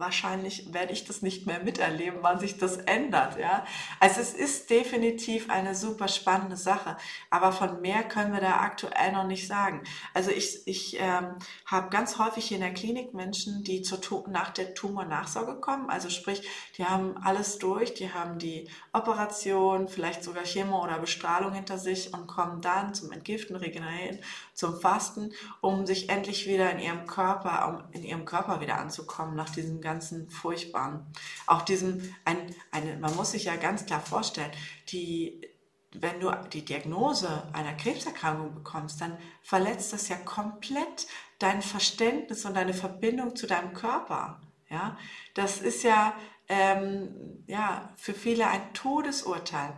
wahrscheinlich werde ich das nicht mehr miterleben, wann sich das ändert. Ja? Also es ist definitiv eine super spannende Sache, aber von mehr können wir da aktuell noch nicht sagen. Also ich, ich ähm, habe ganz häufig in der Klinik Menschen, die zur, nach der Tumornachsorge kommen, also sprich, die haben alles durch, die haben die Operation, vielleicht sogar Chemo oder Bestrahlung hinter sich und kommen dann zum Entgiften, Regenerieren, zum Fasten, um sich endlich wieder in ihrem Körper, um in ihrem Körper wieder anzukommen nach diesem ganzen furchtbaren. Auch diesem, ein, eine, man muss sich ja ganz klar vorstellen, die, wenn du die Diagnose einer Krebserkrankung bekommst, dann verletzt das ja komplett dein Verständnis und deine Verbindung zu deinem Körper. Ja, das ist ja, ähm, ja für viele ein Todesurteil.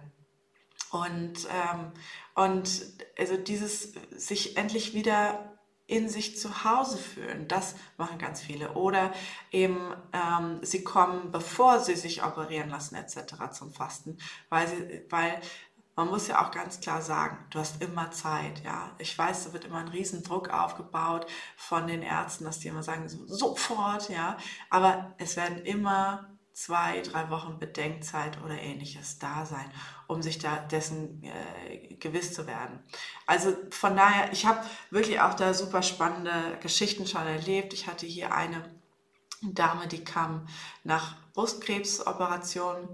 Und, ähm, und also dieses sich endlich wieder in sich zu Hause fühlen. Das machen ganz viele. Oder eben ähm, sie kommen, bevor sie sich operieren lassen etc. zum Fasten, weil sie, weil man muss ja auch ganz klar sagen, du hast immer Zeit, ja. Ich weiß, da wird immer ein Riesendruck aufgebaut von den Ärzten, dass die immer sagen, so, sofort, ja. Aber es werden immer zwei, drei Wochen Bedenkzeit oder ähnliches da sein, um sich da dessen äh, gewiss zu werden. Also von daher, ich habe wirklich auch da super spannende Geschichten schon erlebt. Ich hatte hier eine Dame, die kam nach Brustkrebsoperation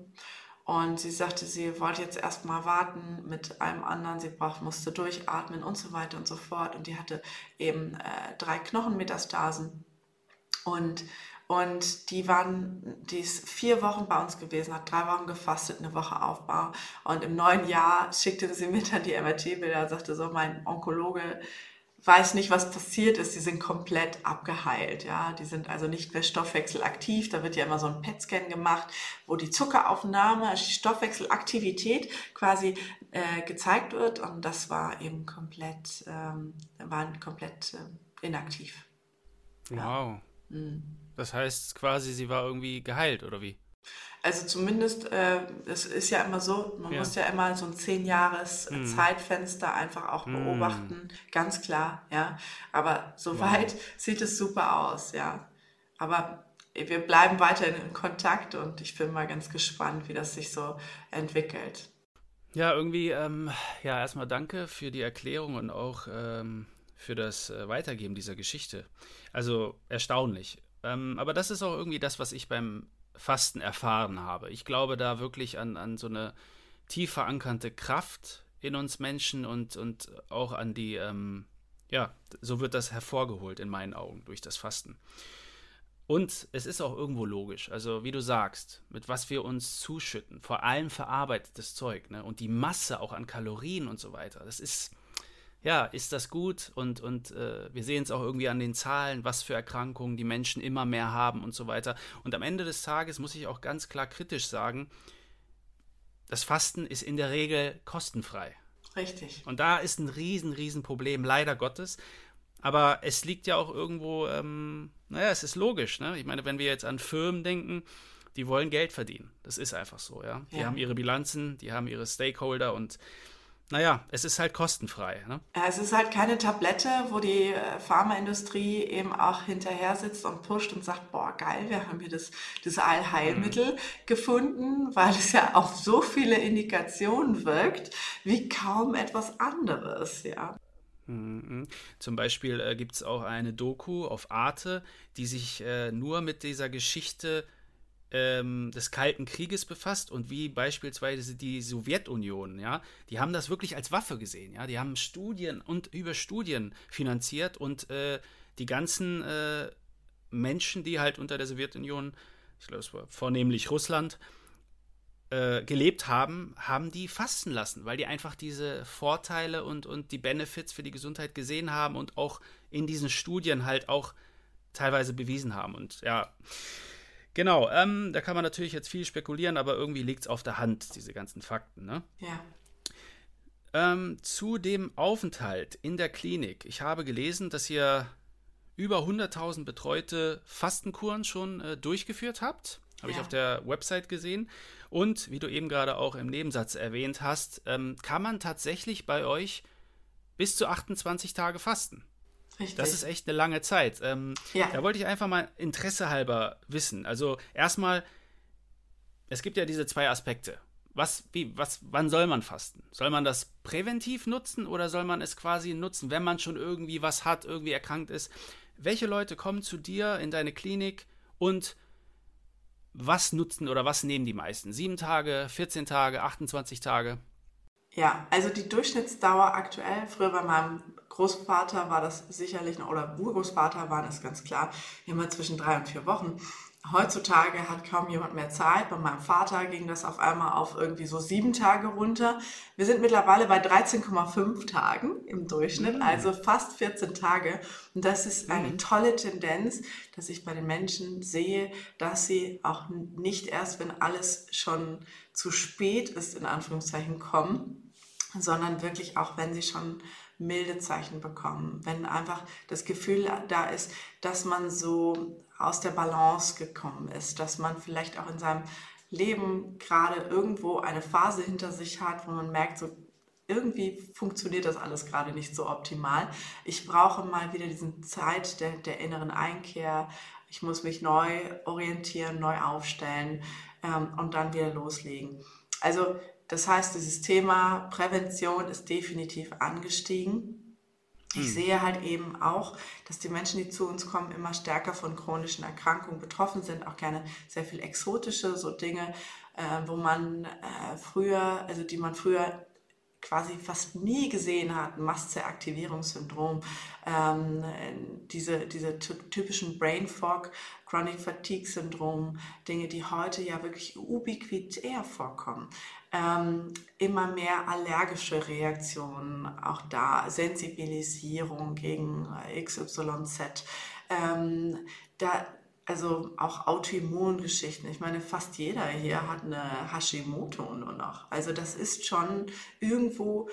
und sie sagte, sie wollte jetzt erstmal warten mit einem anderen, sie braucht, musste durchatmen und so weiter und so fort. Und die hatte eben äh, drei Knochenmetastasen. Und und die waren, die ist vier Wochen bei uns gewesen, hat drei Wochen gefastet, eine Woche Aufbau. Und im neuen Jahr schickte sie mir dann die MRT-Bilder und sagte so, mein Onkologe weiß nicht, was passiert ist. Die sind komplett abgeheilt. Ja, die sind also nicht mehr stoffwechselaktiv. Da wird ja immer so ein PET-Scan gemacht, wo die Zuckeraufnahme, also die Stoffwechselaktivität quasi äh, gezeigt wird. Und das war eben komplett, ähm, waren komplett äh, inaktiv. Wow. Mhm. Das heißt quasi, sie war irgendwie geheilt, oder wie? Also zumindest, äh, es ist ja immer so, man ja. muss ja immer so ein zehn Jahres mm. Zeitfenster einfach auch mhm. beobachten, mm. ganz klar, ja. Aber soweit wow. sieht es super aus, ja. Aber wir bleiben weiterhin in Kontakt und ich bin mal ganz gespannt, wie das sich so entwickelt. Ja, irgendwie, ähm, ja, erstmal danke für die Erklärung und auch ähm, für das äh, Weitergeben dieser Geschichte. Also erstaunlich. Ähm, aber das ist auch irgendwie das, was ich beim Fasten erfahren habe. Ich glaube da wirklich an, an so eine tief verankerte Kraft in uns Menschen und, und auch an die, ähm, ja, so wird das hervorgeholt in meinen Augen durch das Fasten. Und es ist auch irgendwo logisch, also wie du sagst, mit was wir uns zuschütten, vor allem verarbeitetes Zeug, ne? Und die Masse auch an Kalorien und so weiter. Das ist, ja, ist das gut? Und, und äh, wir sehen es auch irgendwie an den Zahlen, was für Erkrankungen die Menschen immer mehr haben und so weiter. Und am Ende des Tages muss ich auch ganz klar kritisch sagen, das Fasten ist in der Regel kostenfrei. Richtig. Und da ist ein riesen, riesen Problem, leider Gottes. Aber es liegt ja auch irgendwo, ähm, naja, es ist logisch. Ne? Ich meine, wenn wir jetzt an Firmen denken, die wollen Geld verdienen. Das ist einfach so, ja. Die ja. haben ihre Bilanzen, die haben ihre Stakeholder und naja, es ist halt kostenfrei. Ne? Es ist halt keine Tablette, wo die äh, Pharmaindustrie eben auch hinterher sitzt und pusht und sagt, boah, geil, wir haben hier das, das Allheilmittel mhm. gefunden, weil es ja auf so viele Indikationen wirkt, wie kaum etwas anderes, ja. Mhm. Zum Beispiel äh, gibt es auch eine Doku auf Arte, die sich äh, nur mit dieser Geschichte ähm, des Kalten Krieges befasst und wie beispielsweise die Sowjetunion, ja, die haben das wirklich als Waffe gesehen, ja, die haben Studien und über Studien finanziert und äh, die ganzen äh, Menschen, die halt unter der Sowjetunion, ich glaube, es war vornehmlich Russland, äh, gelebt haben, haben die fasten lassen, weil die einfach diese Vorteile und, und die Benefits für die Gesundheit gesehen haben und auch in diesen Studien halt auch teilweise bewiesen haben. Und ja, genau, ähm, da kann man natürlich jetzt viel spekulieren, aber irgendwie liegt es auf der Hand, diese ganzen Fakten. Ne? Ja. Ähm, zu dem Aufenthalt in der Klinik. Ich habe gelesen, dass ihr über 100.000 betreute Fastenkuren schon äh, durchgeführt habt. Habe ja. ich auf der Website gesehen. Und wie du eben gerade auch im Nebensatz erwähnt hast, ähm, kann man tatsächlich bei euch bis zu 28 Tage fasten. Richtig. Das ist echt eine lange Zeit. Ähm, ja. Da wollte ich einfach mal Interesse halber wissen. Also erstmal, es gibt ja diese zwei Aspekte. Was, wie, was, wann soll man fasten? Soll man das präventiv nutzen oder soll man es quasi nutzen, wenn man schon irgendwie was hat, irgendwie erkrankt ist? Welche Leute kommen zu dir in deine Klinik und was nutzen oder was nehmen die meisten? Sieben Tage, 14 Tage, 28 Tage? Ja, also die Durchschnittsdauer aktuell, früher bei meinem Großvater war das sicherlich, oder Urgroßvater war das ganz klar, immer zwischen drei und vier Wochen. Heutzutage hat kaum jemand mehr Zeit. Bei meinem Vater ging das auf einmal auf irgendwie so sieben Tage runter. Wir sind mittlerweile bei 13,5 Tagen im Durchschnitt, mhm. also fast 14 Tage. Und das ist eine mhm. tolle Tendenz, dass ich bei den Menschen sehe, dass sie auch nicht erst, wenn alles schon zu spät ist, in Anführungszeichen kommen, sondern wirklich auch, wenn sie schon milde Zeichen bekommen, wenn einfach das Gefühl da ist, dass man so aus der Balance gekommen ist, dass man vielleicht auch in seinem Leben gerade irgendwo eine Phase hinter sich hat, wo man merkt, so irgendwie funktioniert das alles gerade nicht so optimal. Ich brauche mal wieder diese Zeit der, der inneren Einkehr. Ich muss mich neu orientieren, neu aufstellen ähm, und dann wieder loslegen. Also das heißt, dieses Thema Prävention ist definitiv angestiegen. Ich hm. sehe halt eben auch, dass die Menschen, die zu uns kommen, immer stärker von chronischen Erkrankungen betroffen sind, auch gerne sehr viel exotische, so Dinge, äh, wo man äh, früher, also die man früher quasi fast nie gesehen hat, Mastzellaktivierungssyndrom, ähm, diese, diese typischen Brain Fog, Chronic Fatigue Syndrom, Dinge, die heute ja wirklich ubiquitär vorkommen. Ähm, immer mehr allergische Reaktionen, auch da Sensibilisierung gegen XYZ. Ähm, da, also auch Autoimmungeschichten. Ich meine, fast jeder hier hat eine Hashimoto nur noch. Also das ist schon irgendwo äh,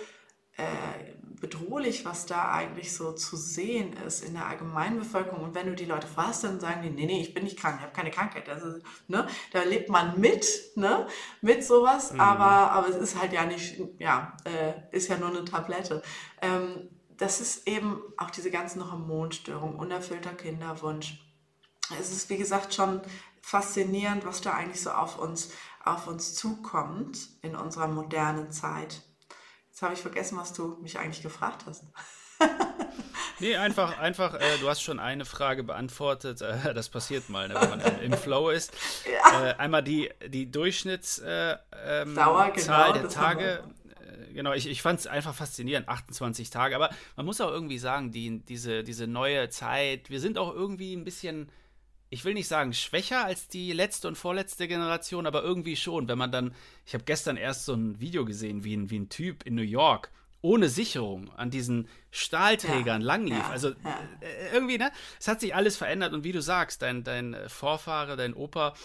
bedrohlich, was da eigentlich so zu sehen ist in der Allgemeinbevölkerung. Und wenn du die Leute fragst, dann sagen die, nee, nee, ich bin nicht krank, ich habe keine Krankheit. Also, ne, da lebt man mit, ne, mit sowas, mhm. aber, aber es ist halt ja nicht, ja, äh, ist ja nur eine Tablette. Ähm, das ist eben auch diese ganzen Hormonstörungen, unerfüllter Kinderwunsch, es ist, wie gesagt, schon faszinierend, was da eigentlich so auf uns, auf uns zukommt in unserer modernen Zeit. Jetzt habe ich vergessen, was du mich eigentlich gefragt hast. Nee, einfach, einfach, äh, du hast schon eine Frage beantwortet. Äh, das passiert mal, ne, wenn man im, im Flow ist. Ja. Äh, einmal die, die Durchschnittszahl äh, ähm, genau, der Tage. Äh, genau, ich, ich fand es einfach faszinierend, 28 Tage. Aber man muss auch irgendwie sagen, die, diese, diese neue Zeit, wir sind auch irgendwie ein bisschen ich will nicht sagen schwächer als die letzte und vorletzte Generation, aber irgendwie schon. Wenn man dann, ich habe gestern erst so ein Video gesehen, wie ein, wie ein Typ in New York ohne Sicherung an diesen Stahlträgern ja, langlief. Ja, also ja. Äh, irgendwie, ne? Es hat sich alles verändert und wie du sagst, dein, dein Vorfahre, dein Opa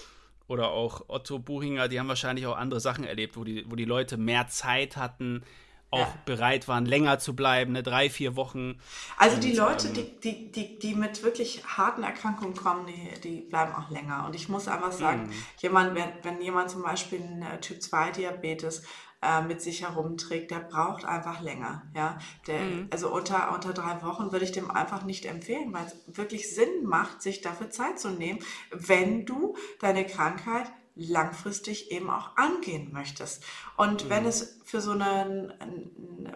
oder auch Otto Buchinger, die haben wahrscheinlich auch andere Sachen erlebt, wo die, wo die Leute mehr Zeit hatten, auch ja. bereit waren, länger zu bleiben, ne, drei, vier Wochen. Also die Leute, ähm, die, die, die, die mit wirklich harten Erkrankungen kommen, die, die bleiben auch länger. Und ich muss einfach sagen, mhm. jemand, wenn, wenn jemand zum Beispiel einen äh, Typ 2 Diabetes äh, mit sich herumträgt, der braucht einfach länger. Ja? Der, mhm. Also unter, unter drei Wochen würde ich dem einfach nicht empfehlen, weil es wirklich Sinn macht, sich dafür Zeit zu nehmen, wenn du deine Krankheit langfristig eben auch angehen möchtest. Und mhm. wenn es für so einen, einen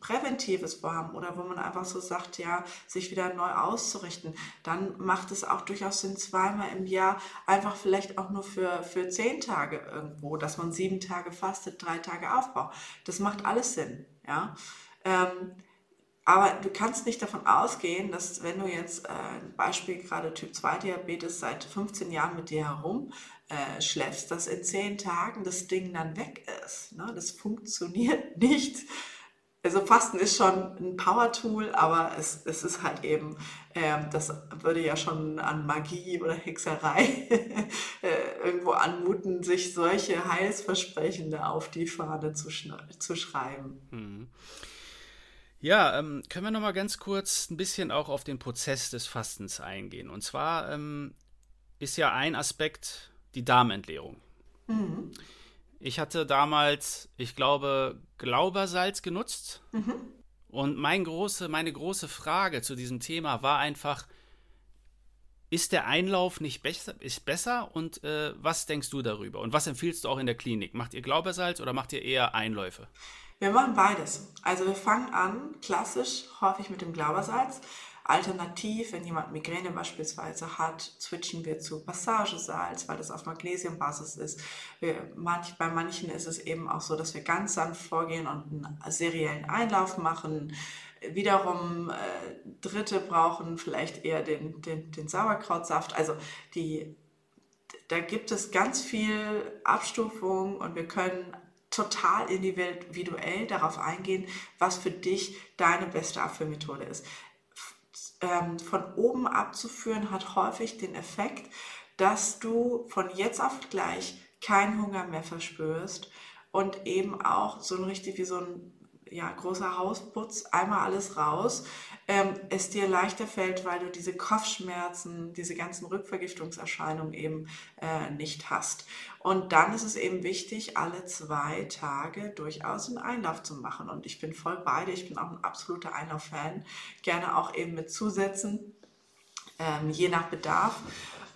präventives Vorhaben oder wo man einfach so sagt, ja, sich wieder neu auszurichten, dann macht es auch durchaus Sinn, zweimal im Jahr einfach vielleicht auch nur für, für zehn Tage irgendwo, dass man sieben Tage fastet, drei Tage Aufbau. Das macht alles Sinn, ja. Ähm, aber du kannst nicht davon ausgehen, dass wenn du jetzt äh, ein Beispiel gerade Typ 2 Diabetes seit 15 Jahren mit dir herum äh, schläfst, dass in zehn Tagen das Ding dann weg ist. Ne? Das funktioniert nicht. Also Fasten ist schon ein Power-Tool, aber es, es ist halt eben, äh, das würde ja schon an Magie oder Hexerei äh, irgendwo anmuten, sich solche Heilsversprechende auf die Fahne zu, zu schreiben. Mhm. Ja, ähm, können wir noch mal ganz kurz ein bisschen auch auf den Prozess des Fastens eingehen. Und zwar ähm, ist ja ein Aspekt die Darmentleerung. Mhm. Ich hatte damals, ich glaube, Glaubersalz genutzt. Mhm. Und mein große, meine große Frage zu diesem Thema war einfach, ist der Einlauf nicht besser, ist besser und äh, was denkst du darüber? Und was empfiehlst du auch in der Klinik? Macht ihr Glaubersalz oder macht ihr eher Einläufe? Wir machen beides. Also wir fangen an, klassisch, häufig mit dem Glaubersalz. Alternativ, wenn jemand Migräne beispielsweise hat, switchen wir zu Passagesalz, weil das auf Magnesiumbasis ist. Wir, manch, bei manchen ist es eben auch so, dass wir ganz sanft vorgehen und einen seriellen Einlauf machen. Wiederum äh, Dritte brauchen vielleicht eher den, den, den Sauerkrautsaft. Also die, da gibt es ganz viel Abstufung und wir können total individuell darauf eingehen, was für dich deine beste Abführmethode ist ähm, von oben abzuführen, hat häufig den Effekt, dass du von jetzt auf gleich keinen Hunger mehr verspürst und eben auch so ein richtig wie so ein ja, großer Hausputz, einmal alles raus, ähm, es dir leichter fällt, weil du diese Kopfschmerzen, diese ganzen Rückvergiftungserscheinungen eben äh, nicht hast. Und dann ist es eben wichtig, alle zwei Tage durchaus einen Einlauf zu machen. Und ich bin voll beide, ich bin auch ein absoluter Einlauf-Fan, gerne auch eben mit Zusätzen, ähm, je nach Bedarf.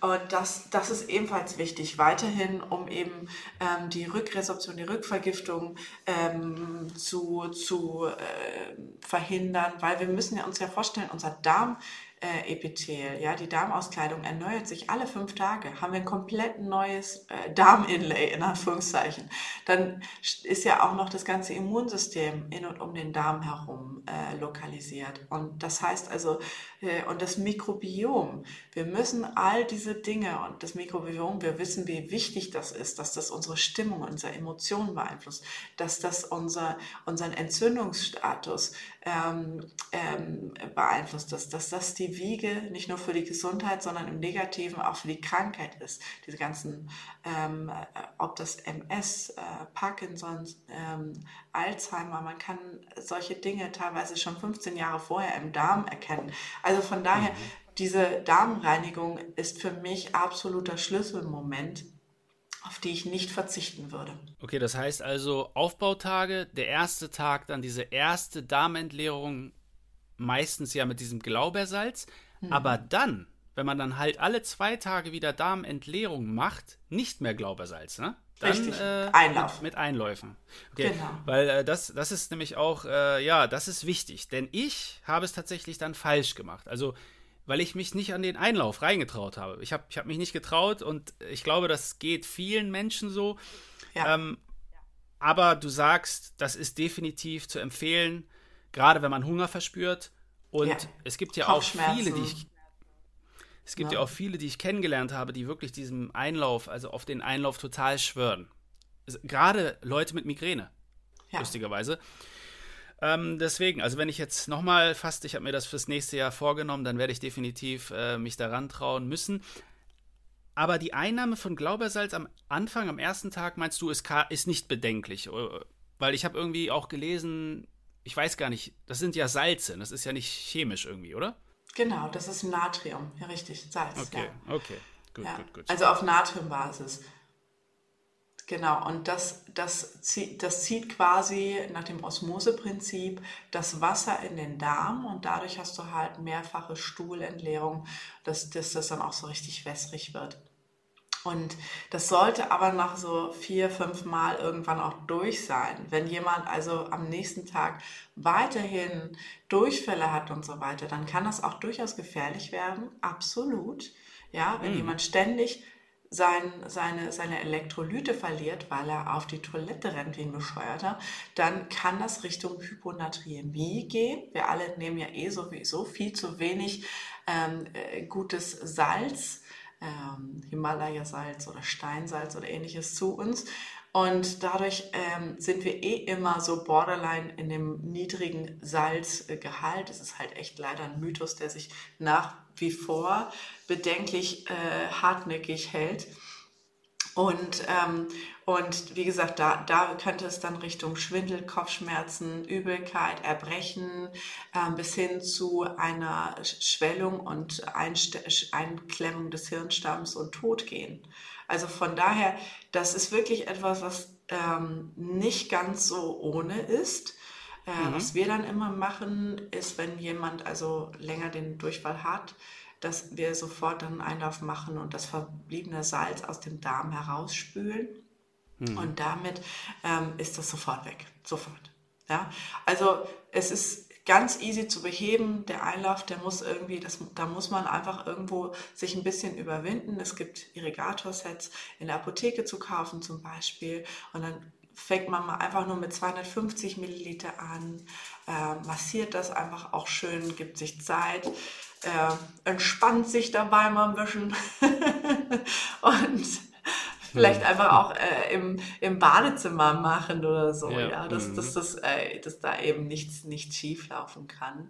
Und das, das ist ebenfalls wichtig, weiterhin, um eben ähm, die Rückresorption, die Rückvergiftung ähm, zu, zu äh, verhindern, weil wir müssen ja uns ja vorstellen, unser Darm äh, Epithel, ja, die Darmauskleidung erneuert sich alle fünf Tage, haben wir ein komplett neues äh, Darminlay in Anführungszeichen. Dann ist ja auch noch das ganze Immunsystem in und um den Darm herum äh, lokalisiert. Und das heißt also, äh, und das Mikrobiom, wir müssen all diese Dinge und das Mikrobiom, wir wissen, wie wichtig das ist, dass das unsere Stimmung, unsere Emotionen beeinflusst, dass das unser, unseren Entzündungsstatus ähm, ähm, beeinflusst, dass, dass das die Wiege nicht nur für die Gesundheit, sondern im Negativen auch für die Krankheit ist. Diese ganzen, ähm, äh, ob das MS, äh, Parkinson, ähm, Alzheimer, man kann solche Dinge teilweise schon 15 Jahre vorher im Darm erkennen. Also von daher, mhm. diese Darmreinigung ist für mich absoluter Schlüsselmoment auf die ich nicht verzichten würde. Okay, das heißt also Aufbautage, der erste Tag, dann diese erste Darmentleerung, meistens ja mit diesem Glaubersalz, mhm. aber dann wenn man dann halt alle zwei Tage wieder Darmentleerung macht, nicht mehr Glaubersalz, ne? Dann, Richtig, äh, Einlauf. Mit, mit Einläufen. Okay. Genau. Weil äh, das, das ist nämlich auch, äh, ja, das ist wichtig. Denn ich habe es tatsächlich dann falsch gemacht. Also, weil ich mich nicht an den Einlauf reingetraut habe. Ich habe ich hab mich nicht getraut und ich glaube, das geht vielen Menschen so. Ja. Ähm, aber du sagst, das ist definitiv zu empfehlen, gerade wenn man Hunger verspürt. Und Ja. es gibt ja auch viele, die ich es gibt ja. Ja. auch viele, die ich kennengelernt habe, die wirklich diesem Einlauf, also auf den Einlauf total schwören. Es- Gerade Leute mit Migräne, lustigerweise. Ähm, deswegen, also wenn ich jetzt nochmal fast, ich habe mir das fürs nächste Jahr vorgenommen, dann werde ich definitiv äh, mich daran trauen müssen. Aber die Einnahme von Glaubersalz am Anfang, am ersten Tag, meinst du, ist, ist nicht bedenklich? Äh, Weil ich habe irgendwie auch gelesen, ich weiß gar nicht, das sind ja Salze, das ist ja nicht chemisch irgendwie, oder? Genau, das ist Natrium. Ja, richtig, Salz. Okay, Ja. okay, gut, Ja. gut, gut. Also auf Natriumbasis. Genau, und das, das, zieht, das zieht quasi nach dem Osmoseprinzip das Wasser in den Darm und dadurch hast du halt mehrfache Stuhlentleerung, dass, dass das dann auch so richtig wässrig wird. Und das sollte aber nach so vier, fünf Mal irgendwann auch durch sein. Wenn jemand also am nächsten Tag weiterhin Durchfälle hat und so weiter, dann kann das auch durchaus gefährlich werden. Absolut. Ja, wenn jemand ständig sein, seine, seine Elektrolyte verliert, weil er auf die Toilette rennt wie ein Bescheuerter, dann kann das Richtung Hyponatriämie gehen. Wir alle nehmen ja eh sowieso viel zu wenig ähm, äh, gutes Salz ähm, Himalaya-Salz oder Steinsalz oder ähnliches zu uns. Und dadurch ähm, sind wir eh immer so borderline in dem niedrigen Salzgehalt. Es ist halt echt leider ein Mythos, der sich nach wie vor bedenklich äh, hartnäckig hält. Und, ähm, und wie gesagt, da, da könnte es dann Richtung Schwindel, Kopfschmerzen, Übelkeit, Erbrechen ähm, bis hin zu einer Schwellung und Einste Einklemmung des Hirnstamms und Tod gehen. Also von daher, das ist wirklich etwas, was ähm, nicht ganz so ohne ist. Äh, Was wir dann immer machen, ist, wenn jemand also länger den Durchfall hat, dass wir sofort dann einen Einlauf machen und das verbliebene Salz aus dem Darm herausspülen. Und damit ähm, ist das sofort weg. Sofort. Ja? Also es ist ganz easy zu beheben. Der Einlauf, der muss irgendwie, das, da muss man einfach irgendwo sich ein bisschen überwinden. Es gibt Irrigatorsets in der Apotheke zu kaufen zum Beispiel. Und dann fängt man mal einfach nur mit 250 Milliliter an, äh, massiert das einfach auch schön, gibt sich Zeit, äh, entspannt sich dabei mal ein bisschen und vielleicht einfach auch äh, im, im Badezimmer machen oder so, Ja, ja, dass, mhm. dass, das, äh, dass da eben nichts, nichts schief laufen kann.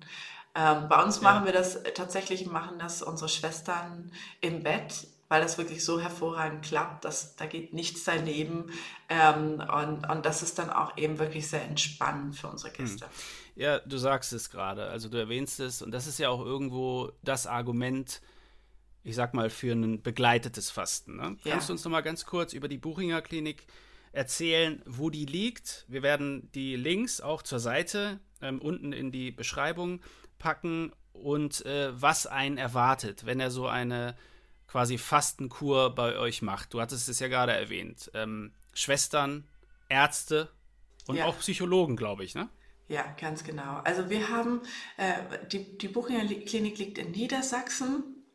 Ähm, bei uns machen wir das äh, tatsächlich, machen das unsere Schwestern im Bett, weil das wirklich so hervorragend klappt, dass da geht nichts daneben ähm, und, und das ist dann auch eben wirklich sehr entspannend für unsere Gäste. Ja, du sagst es gerade, also du erwähnst es und das ist ja auch irgendwo das Argument, ich sag mal, für ein begleitetes Fasten. Ne? Ja. Kannst du uns noch mal ganz kurz über die Buchinger Klinik erzählen, wo die liegt? Wir werden die Links auch zur Seite ähm, unten in die Beschreibung packen und äh, was einen erwartet, wenn er so eine quasi Fastenkur bei euch macht. Du hattest es ja gerade erwähnt. Ähm, Schwestern, Ärzte und Ja. auch Psychologen, glaube ich, ne? Ja, ganz genau. Also wir haben, äh, die, die Buchinger Li- Klinik liegt in Niedersachsen,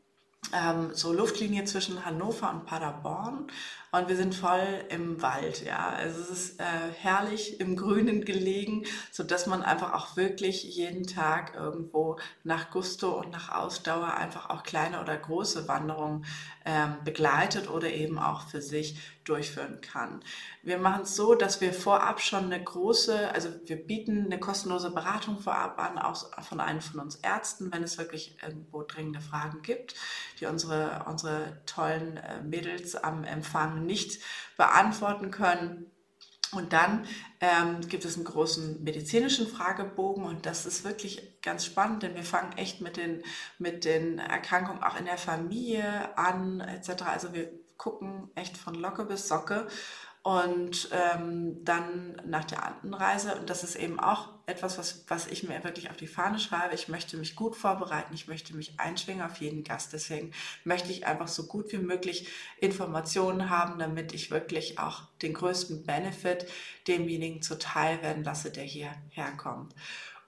ähm, so Luftlinie zwischen Hannover und Paderborn und wir sind voll im Wald, ja. Also es ist äh, herrlich im Grünen gelegen, so dass man einfach auch wirklich jeden Tag irgendwo nach Gusto und nach Ausdauer einfach auch kleine oder große Wanderungen ähm, begleitet oder eben auch für sich durchführen kann. Wir machen es so, dass wir vorab schon eine große, also wir bieten eine kostenlose Beratung vorab an, auch von einem von uns Ärzten, wenn es wirklich irgendwo dringende Fragen gibt, die unsere, unsere tollen äh, Mädels am Empfang nicht beantworten können. Und dann ähm, gibt es einen großen medizinischen Fragebogen und das ist wirklich ganz spannend, denn wir fangen echt mit den, mit den Erkrankungen auch in der Familie an etc. Also wir gucken echt von Locke bis Socke Und ähm, dann nach der Anreise, und das ist eben auch etwas, was, was ich mir wirklich auf die Fahne schreibe, ich möchte mich gut vorbereiten, ich möchte mich einschwingen auf jeden Gast. Deswegen möchte ich einfach so gut wie möglich Informationen haben, damit ich wirklich auch den größten Benefit demjenigen zuteil werden lasse, der hierher kommt.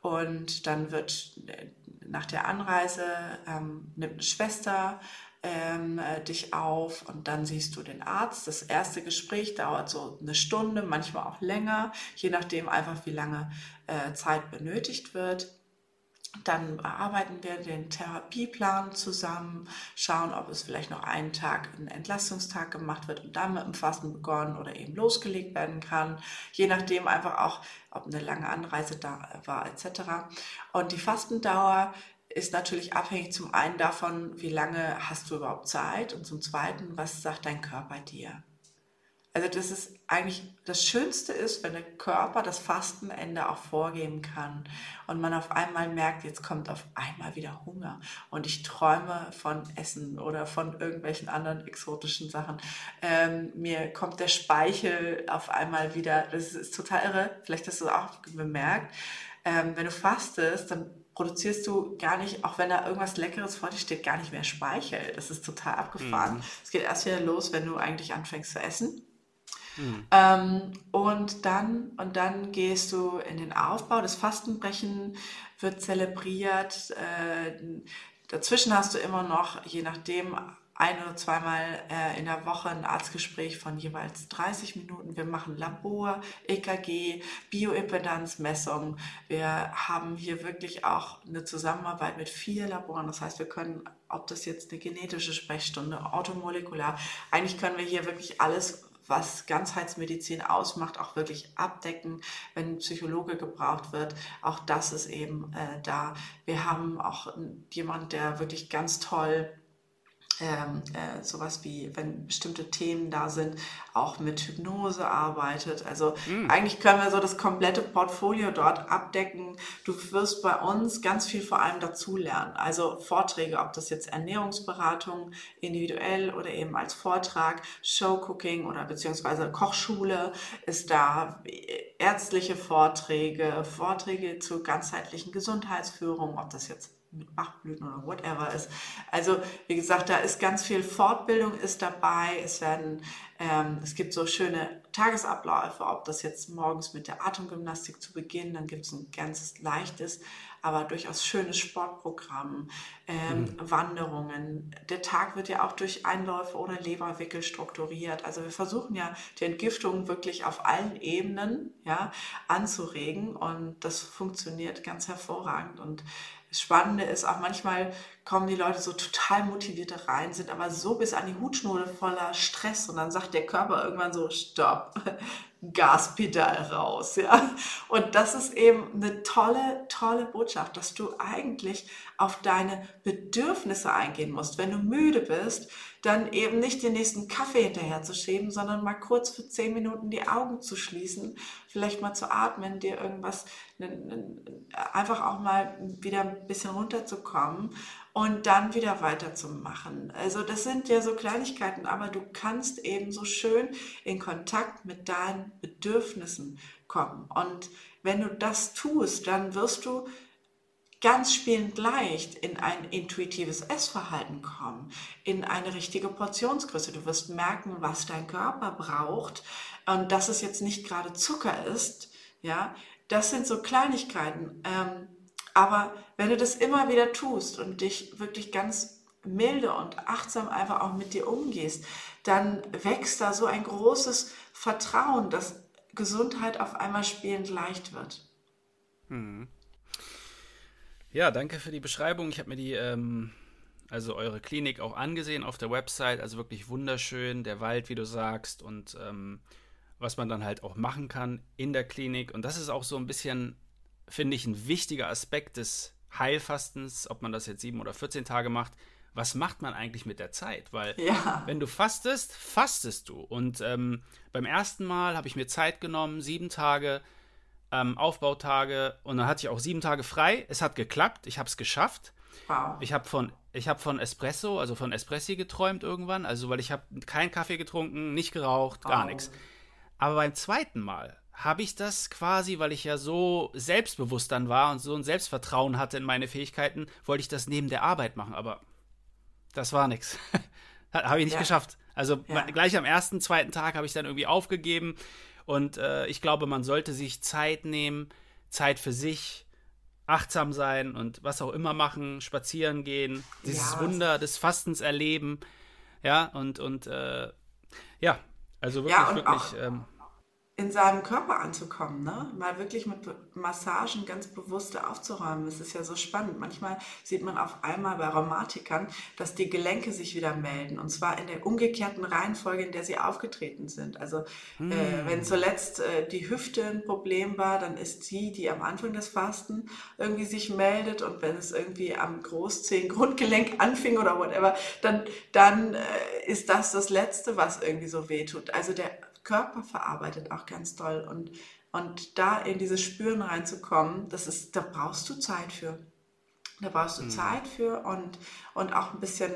Und dann wird äh, nach der Anreise ähm, nimmt eine Schwester ähm, äh, dich auf und dann siehst du den Arzt. Das erste Gespräch dauert so eine Stunde, manchmal auch länger, je nachdem einfach, wie lange äh, Zeit benötigt wird. Dann bearbeiten wir den Therapieplan zusammen, schauen, ob es vielleicht noch einen Tag, einen Entlastungstag gemacht wird und dann mit dem Fasten begonnen oder eben losgelegt werden kann. Je nachdem einfach auch, ob eine lange Anreise da war etc. Und die Fastendauer ist natürlich abhängig zum einen davon, wie lange hast du überhaupt Zeit und zum zweiten, was sagt dein Körper dir. Also das ist eigentlich das Schönste ist, wenn der Körper das Fastenende auch vorgeben kann und man auf einmal merkt, jetzt kommt auf einmal wieder Hunger und ich träume von Essen oder von irgendwelchen anderen exotischen Sachen. Ähm, mir kommt der Speichel auf einmal wieder. Das ist total irre. Vielleicht hast du es auch bemerkt. Ähm, wenn du fastest, dann produzierst du gar nicht, auch wenn da irgendwas Leckeres vor dir steht, gar nicht mehr Speichel. Das ist total abgefahren. Mhm. Es geht erst wieder los, wenn du eigentlich anfängst zu essen. Mhm. Ähm, und dann und dann gehst du in den Aufbau. Das Fastenbrechen wird zelebriert. Äh, dazwischen hast du immer noch, je nachdem, ein oder zweimal äh, in der Woche ein Arztgespräch von jeweils 30 Minuten. Wir machen Labor, EKG, Bioimpedanzmessung. Wir haben hier wirklich auch eine Zusammenarbeit mit vier Laboren. Das heißt, wir können, ob das jetzt eine genetische Sprechstunde, automolekular, eigentlich können wir hier wirklich alles was Ganzheitsmedizin ausmacht, auch wirklich abdecken, wenn ein Psychologe gebraucht wird. Auch das ist eben äh, da. Wir haben auch jemand, der wirklich ganz toll ähm, äh, sowas wie, wenn bestimmte Themen da sind, auch mit Hypnose arbeitet. Also mhm. eigentlich können wir so das komplette Portfolio dort abdecken. Du wirst bei uns ganz viel vor allem dazulernen. Also Vorträge, ob das jetzt Ernährungsberatung individuell oder eben als Vortrag, Showcooking oder beziehungsweise Kochschule ist da, ärztliche Vorträge, Vorträge zu ganzheitlichen Gesundheitsführung, ob das jetzt mit Bachblüten oder whatever ist. Also wie gesagt, da ist ganz viel Fortbildung ist dabei. Es werden, ähm, es gibt so schöne Tagesabläufe, ob das jetzt morgens mit der Atemgymnastik zu beginnen, dann gibt es ein ganz leichtes, aber durchaus schönes Sportprogramm, ähm, mhm. Wanderungen. Der Tag wird ja auch durch Einläufe oder Leberwickel strukturiert. Also wir versuchen ja die Entgiftung wirklich auf allen Ebenen ja, anzuregen und das funktioniert ganz hervorragend und das Spannende ist auch manchmal kommen die Leute so total motiviert rein, sind aber so bis an die Hutschnur voller Stress und dann sagt der Körper irgendwann so, stopp, Gaspedal raus, ja. Und das ist eben eine tolle, tolle Botschaft, dass du eigentlich auf deine Bedürfnisse eingehen musst. Wenn du müde bist, dann eben nicht den nächsten Kaffee hinterher zu schieben, sondern mal kurz für zehn Minuten die Augen zu schließen, vielleicht mal zu atmen, dir irgendwas, einfach auch mal wieder ein bisschen runterzukommen und dann wieder weiterzumachen. Also das sind ja so Kleinigkeiten, aber du kannst eben so schön in Kontakt mit deinen Bedürfnissen kommen. Und wenn du das tust, dann wirst du ganz spielend leicht in ein intuitives Essverhalten kommen, in eine richtige Portionsgröße. Du wirst merken, was dein Körper braucht und dass es jetzt nicht gerade Zucker ist. Ja, das sind so Kleinigkeiten. Ähm, aber wenn du das immer wieder tust und dich wirklich ganz milde und achtsam einfach auch mit dir umgehst, dann wächst da so ein großes Vertrauen, dass Gesundheit auf einmal spielend leicht wird. Hm. Ja, danke für die Beschreibung. Ich habe mir die, ähm, also eure Klinik auch angesehen auf der Website. Also wirklich wunderschön, der Wald, wie du sagst, und ähm, was man dann halt auch machen kann in der Klinik. Und das ist auch so ein bisschen finde ich, ein wichtiger Aspekt des Heilfastens, ob man das jetzt sieben oder 14 Tage macht. Was macht man eigentlich mit der Zeit? Weil, ja. wenn du fastest, fastest du. Und ähm, beim ersten Mal habe ich mir Zeit genommen, sieben Tage, ähm, Aufbautage, und dann hatte ich auch sieben Tage frei. Es hat geklappt, ich habe es geschafft. Wow. Ich habe von, hab von Espresso, also von Espressi geträumt irgendwann, also weil ich habe keinen Kaffee getrunken, nicht geraucht, gar nichts. Aber beim zweiten Mal habe ich das quasi, weil ich ja so selbstbewusst dann war und so ein Selbstvertrauen hatte in meine Fähigkeiten, wollte ich das neben der Arbeit machen. Aber das war nichts. habe ich nicht ja. geschafft. Also ja. gleich am ersten, zweiten Tag habe ich dann irgendwie aufgegeben. Und äh, ich glaube, man sollte sich Zeit nehmen, Zeit für sich, achtsam sein und was auch immer machen, spazieren gehen, dieses ja, Wunder des Fastens erleben. Ja, und, und äh, ja, also wirklich, wirklich. Auch, ähm, in seinem Körper anzukommen, ne? mal wirklich mit Massagen ganz bewusst aufzuräumen. Es ist ja so spannend. Manchmal sieht man auf einmal bei Rheumatikern, dass die Gelenke sich wieder melden und zwar in der umgekehrten Reihenfolge, in der sie aufgetreten sind. Also hm. äh, wenn zuletzt äh, die Hüfte ein Problem war, dann ist die, die am Anfang des Fasten irgendwie sich meldet und wenn es irgendwie am Großzehen Grundgelenk anfing oder whatever, dann, dann äh, ist das das Letzte, was irgendwie so wehtut. Also der Körper verarbeitet auch ganz toll. Und, und da in dieses Spüren reinzukommen, das ist, da brauchst du Zeit für. Da brauchst du mhm. Zeit für und, und auch ein bisschen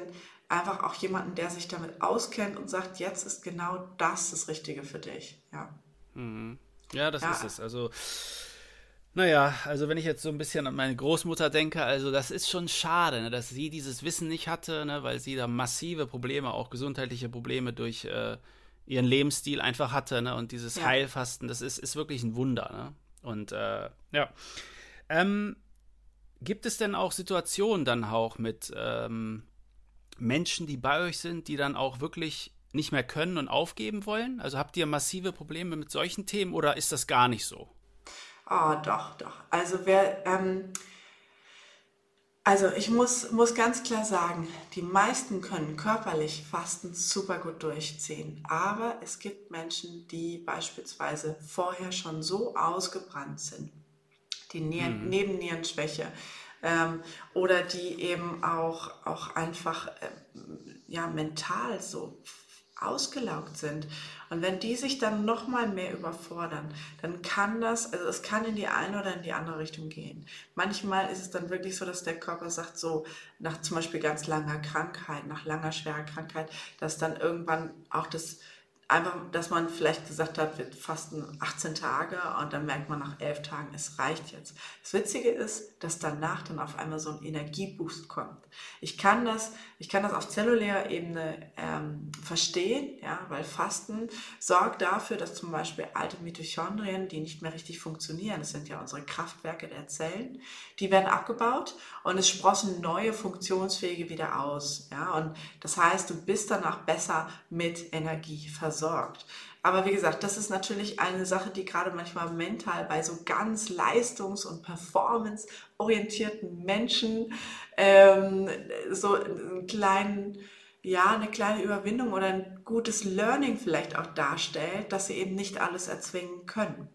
einfach auch jemanden, der sich damit auskennt und sagt, jetzt ist genau das das Richtige für dich. Ja, mhm. ja das ja. ist es. Also naja, also wenn ich jetzt so ein bisschen an meine Großmutter denke, also das ist schon schade, ne, dass sie dieses Wissen nicht hatte, ne, weil sie da massive Probleme, auch gesundheitliche Probleme durch äh, ihren Lebensstil einfach hatte, ne? Und dieses ja. Heilfasten, das ist, ist wirklich ein Wunder, ne? Und äh, ja. Ähm, gibt es denn auch Situationen dann auch mit ähm, Menschen, die bei euch sind, die dann auch wirklich nicht mehr können und aufgeben wollen? Also habt ihr massive Probleme mit solchen Themen oder ist das gar nicht so? Oh, doch, doch. Also wer, ähm, also ich muss, muss ganz klar sagen, die meisten können körperlich Fasten super gut durchziehen. Aber es gibt Menschen, die beispielsweise vorher schon so ausgebrannt sind, die Nieren, mhm. Nebennierenschwäche ähm, oder die eben auch, auch einfach äh, ja, mental so ausgelaugt sind. Und wenn die sich dann noch mal mehr überfordern, dann kann das, also es kann in die eine oder in die andere Richtung gehen. Manchmal ist es dann wirklich so, dass der Körper sagt, so nach zum Beispiel ganz langer Krankheit, nach langer schwerer Krankheit, dass dann irgendwann auch das einfach, dass man vielleicht gesagt hat, wir fasten 18 Tage und dann merkt man nach 11 Tagen, es reicht jetzt. Das Witzige ist, dass danach dann auf einmal so ein Energieboost kommt. Ich kann das, ich kann das auf zellulärer Ebene ähm, verstehen, ja, weil Fasten sorgt dafür, dass zum Beispiel alte Mitochondrien, die nicht mehr richtig funktionieren, das sind ja unsere Kraftwerke der Zellen, die werden abgebaut und es sprossen neue funktionsfähige wieder aus. Ja, und das heißt, du bist danach besser mit Energie versorgt. Aber wie gesagt, das ist natürlich eine Sache, die gerade manchmal mental bei so ganz leistungs- und performance-orientierten Menschen ähm, so einen kleinen, ja, eine kleine Überwindung oder ein gutes Learning vielleicht auch darstellt, dass sie eben nicht alles erzwingen können.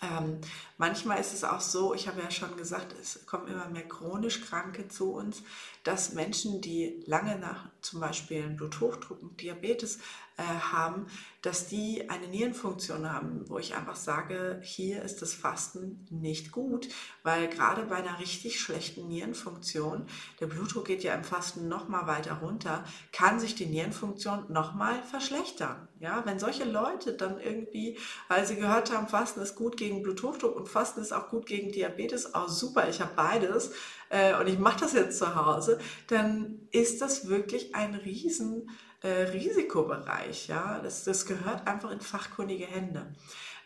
Ähm, manchmal ist es auch so, ich habe ja schon gesagt, es kommen immer mehr chronisch Kranke zu uns, dass Menschen, die lange nach zum Beispiel Bluthochdruck und Diabetes äh, haben, dass die eine Nierenfunktion haben, wo ich einfach sage, hier ist das Fasten nicht gut, weil gerade bei einer richtig schlechten Nierenfunktion, der Blutdruck geht ja im Fasten noch mal weiter runter, kann sich die Nierenfunktion noch mal verschlechtern. Ja, wenn solche Leute dann irgendwie, weil sie gehört haben, Fasten ist gut gegen Bluthochdruck und Fasten ist auch gut gegen Diabetes, auch oh, super, ich habe beides äh, und ich mache das jetzt zu Hause, dann ist das wirklich ein riesen äh, Risikobereich. Ja? Das, das gehört einfach in fachkundige Hände.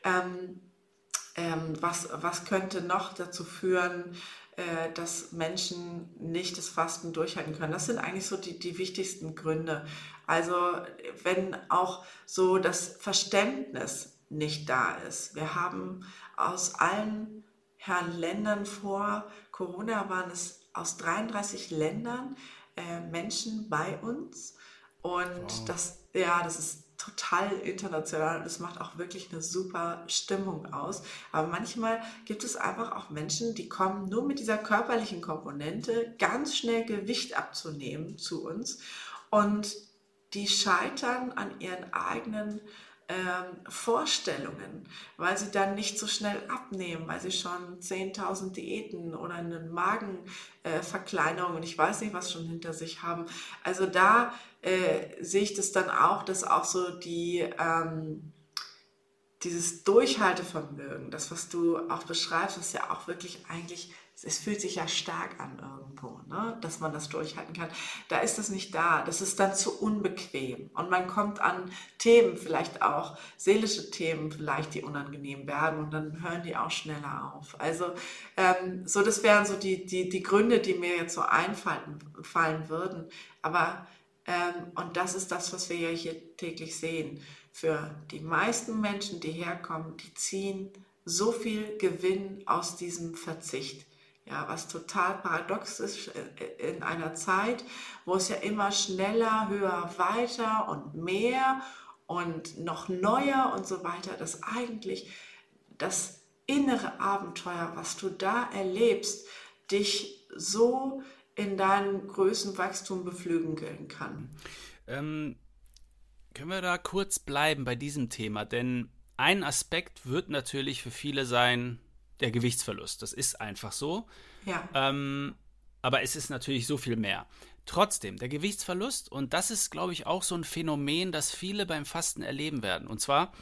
Ähm, ähm, was, was könnte noch dazu führen, äh, dass Menschen nicht das Fasten durchhalten können? Das sind eigentlich so die, die wichtigsten Gründe. Also wenn auch so das Verständnis nicht da ist. Wir haben aus allen Herren Ländern vor Corona waren es aus 33 Ländern äh, Menschen bei uns, und wow. das, ja, das ist total international und es macht auch wirklich eine super Stimmung aus. Aber manchmal gibt es einfach auch Menschen, die kommen nur mit dieser körperlichen Komponente ganz schnell Gewicht abzunehmen zu uns und die scheitern an ihren eigenen ähm, Vorstellungen, weil sie dann nicht so schnell abnehmen, weil sie schon 10.000 Diäten oder eine Magenverkleinerung äh, und ich weiß nicht, was schon hinter sich haben. Also da äh, sehe ich das dann auch, dass auch so die, ähm, dieses Durchhaltevermögen, das, was du auch beschreibst, was ja auch wirklich eigentlich, es fühlt sich ja stark an irgendwo, ne? dass man das durchhalten kann. Da ist es nicht da. Das ist dann zu unbequem. Und man kommt an Themen, vielleicht auch seelische Themen, vielleicht, die unangenehm werden. Und dann hören die auch schneller auf. Also, ähm, so, das wären so die, die, die Gründe, die mir jetzt so einfallen fallen würden. Aber, und das ist das, was wir ja hier täglich sehen für die meisten Menschen, die herkommen, die ziehen so viel Gewinn aus diesem Verzicht. Ja, was total paradox ist äh, in einer Zeit, wo es ja immer schneller, höher, weiter und mehr und noch neuer und so weiter, dass eigentlich das innere Abenteuer, was du da erlebst, dich so in deinem Größenwachstum beflügeln kann. Ähm, können wir da kurz bleiben bei diesem Thema? Denn ein Aspekt wird natürlich für viele sein, der Gewichtsverlust. Das ist einfach so. Ja. Ähm, aber es ist natürlich so viel mehr. Trotzdem, der Gewichtsverlust, und das ist, glaube ich, auch so ein Phänomen, das viele beim Fasten erleben werden. Und zwar,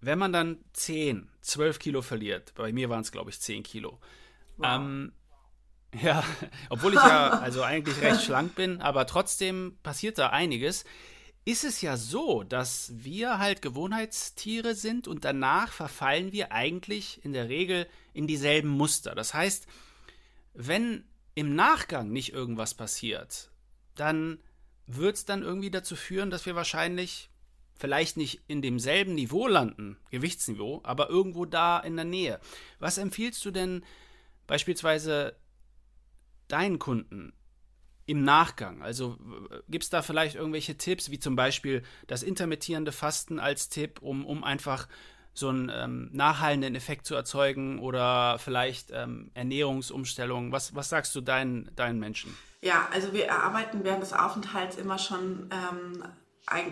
wenn man dann 10, 12 Kilo verliert, bei mir waren es, glaube ich, 10 Kilo. Wow. Ähm, ja, obwohl ich ja also eigentlich recht schlank bin, aber trotzdem passiert da einiges ist es ja so, dass wir halt Gewohnheitstiere sind und danach verfallen wir eigentlich in der Regel in dieselben Muster. Das heißt, wenn im Nachgang nicht irgendwas passiert, dann wird es dann irgendwie dazu führen, dass wir wahrscheinlich vielleicht nicht in demselben Niveau landen, Gewichtsniveau, aber irgendwo da in der Nähe. Was empfiehlst du denn beispielsweise deinen Kunden? im Nachgang? Also gibt es da vielleicht irgendwelche Tipps, wie zum Beispiel das intermittierende Fasten als Tipp, um, um einfach so einen ähm, nachhallenden Effekt zu erzeugen oder vielleicht ähm, Ernährungsumstellungen? Was, was sagst du deinen, deinen Menschen? Ja, also wir erarbeiten während des Aufenthalts immer schon ähm,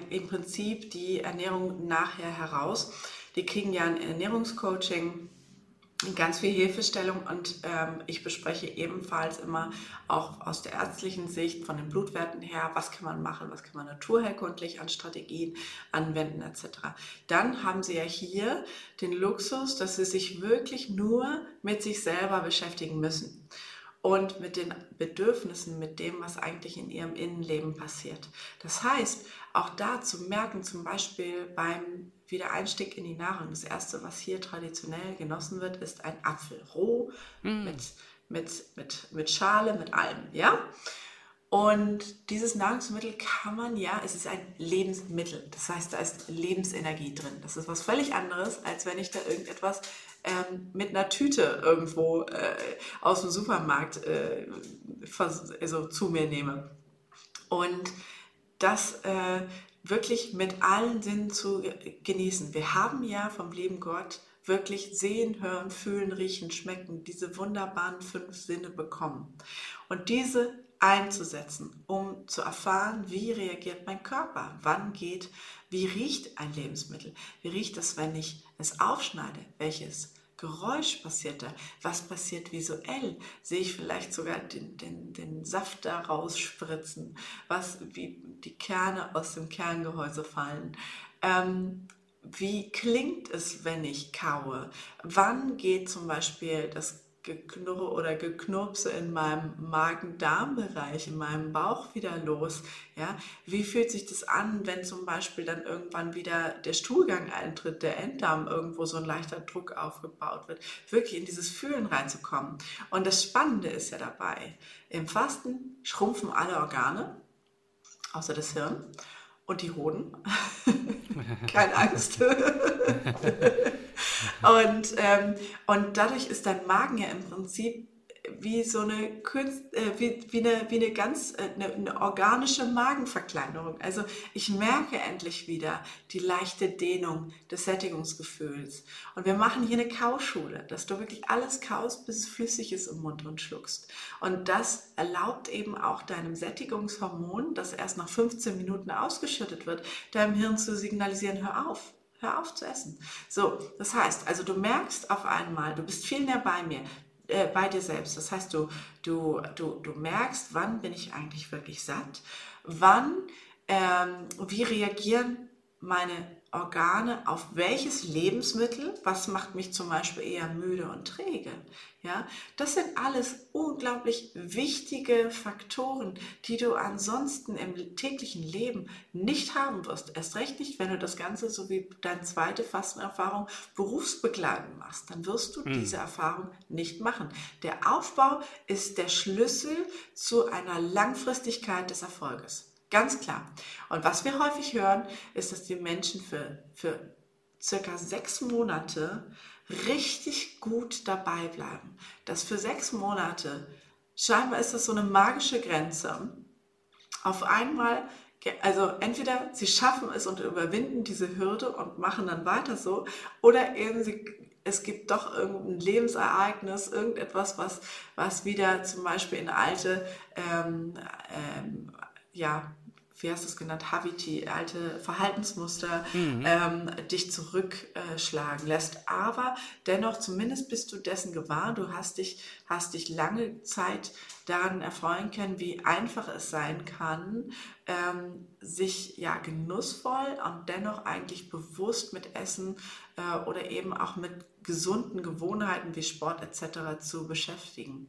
im Prinzip die Ernährung nachher heraus. Die kriegen ja ein Ernährungscoaching ganz viel Hilfestellung und ähm, ich bespreche ebenfalls immer auch aus der ärztlichen Sicht von den Blutwerten her, was kann man machen, was kann man naturherkundlich an Strategien anwenden etc. Dann haben Sie ja hier den Luxus, dass Sie sich wirklich nur mit sich selber beschäftigen müssen und mit den Bedürfnissen, mit dem, was eigentlich in ihrem Innenleben passiert. Das heißt, auch da zu merken, zum Beispiel beim Wiedereinstieg in die Nahrung, das erste, was hier traditionell genossen wird, ist ein Apfel roh mm. mit, mit, mit, mit Schale, mit allem, ja? Und dieses Nahrungsmittel kann man ja, es ist ein Lebensmittel. Das heißt, da ist Lebensenergie drin. Das ist was völlig anderes, als wenn ich da irgendetwas ähm, mit einer Tüte irgendwo äh, aus dem Supermarkt äh, also zu mir nehme. Und das äh, wirklich mit allen Sinnen zu genießen. Wir haben ja vom lieben Gott wirklich sehen, hören, fühlen, riechen, schmecken, diese wunderbaren fünf Sinne bekommen. Und diese einzusetzen, um zu erfahren, wie reagiert mein Körper, wann geht, wie riecht ein Lebensmittel, wie riecht es, wenn ich es aufschneide, welches Geräusch passiert da, was passiert visuell, sehe ich vielleicht sogar den, den, den Saft da rausspritzen, was, wie die Kerne aus dem Kerngehäuse fallen. Ähm, wie klingt es, wenn ich kaue? Wann geht zum Beispiel das Geknurre oder Geknurpse in meinem Magen-Darm-Bereich, in meinem Bauch wieder los? Ja, wie fühlt sich das an, wenn zum Beispiel dann irgendwann wieder der Stuhlgang eintritt, der Enddarm irgendwo so ein leichter Druck aufgebaut wird? Wirklich in dieses Fühlen reinzukommen. Und das Spannende ist ja dabei, im Fasten schrumpfen alle Organe, außer das Hirn und die Hoden. Keine Angst. und, ähm, und dadurch ist dein Magen ja im Prinzip wie so eine, Künst, äh, wie, wie, eine, wie eine ganz äh, eine, eine, organische Magenverkleinerung. Also ich merke endlich wieder die leichte Dehnung des Sättigungsgefühls. Und wir machen hier eine Kauschule, dass du wirklich alles kaust, bis es flüssig ist im Mund und schluckst. Und das erlaubt eben auch deinem Sättigungshormon, das erst nach 15 Minuten ausgeschüttet wird, deinem Hirn zu signalisieren, hör auf, hör auf zu essen. So, das heißt, also du merkst auf einmal, du bist viel näher bei mir, äh, bei dir selbst. Das heißt, du, du, du, du merkst, wann bin ich eigentlich wirklich satt, wann, ähm, wie reagieren meine Organe auf welches Lebensmittel, was macht mich zum Beispiel eher müde und träge. Ja, das sind alles unglaublich wichtige Faktoren, die du ansonsten im täglichen Leben nicht haben wirst. Erst recht nicht, wenn du das Ganze so wie deine zweite Fastenerfahrung berufsbegleitend machst. Dann wirst du mhm. diese Erfahrung nicht machen. Der Aufbau ist der Schlüssel zu einer Langfristigkeit des Erfolges. Ganz klar. Und was wir häufig hören, ist, dass die Menschen für, für circa sechs Monate richtig gut dabei bleiben. Dass für sechs Monate, scheinbar ist das so eine magische Grenze, auf einmal, also entweder sie schaffen es und überwinden diese Hürde und machen dann weiter so, oder eben sie, es gibt doch irgendein Lebensereignis, irgendetwas, was, was wieder zum Beispiel in alte ähm, ähm, ja, wie hast du es genannt, Habiti, alte Verhaltensmuster, mhm. ähm, dich zurückschlagen lässt. Aber dennoch, zumindest bist du dessen gewahr, du hast dich, hast dich lange Zeit daran erfreuen können, wie einfach es sein kann, ähm, sich ja genussvoll und dennoch eigentlich bewusst mit Essen äh, oder eben auch mit gesunden Gewohnheiten wie Sport etc. zu beschäftigen.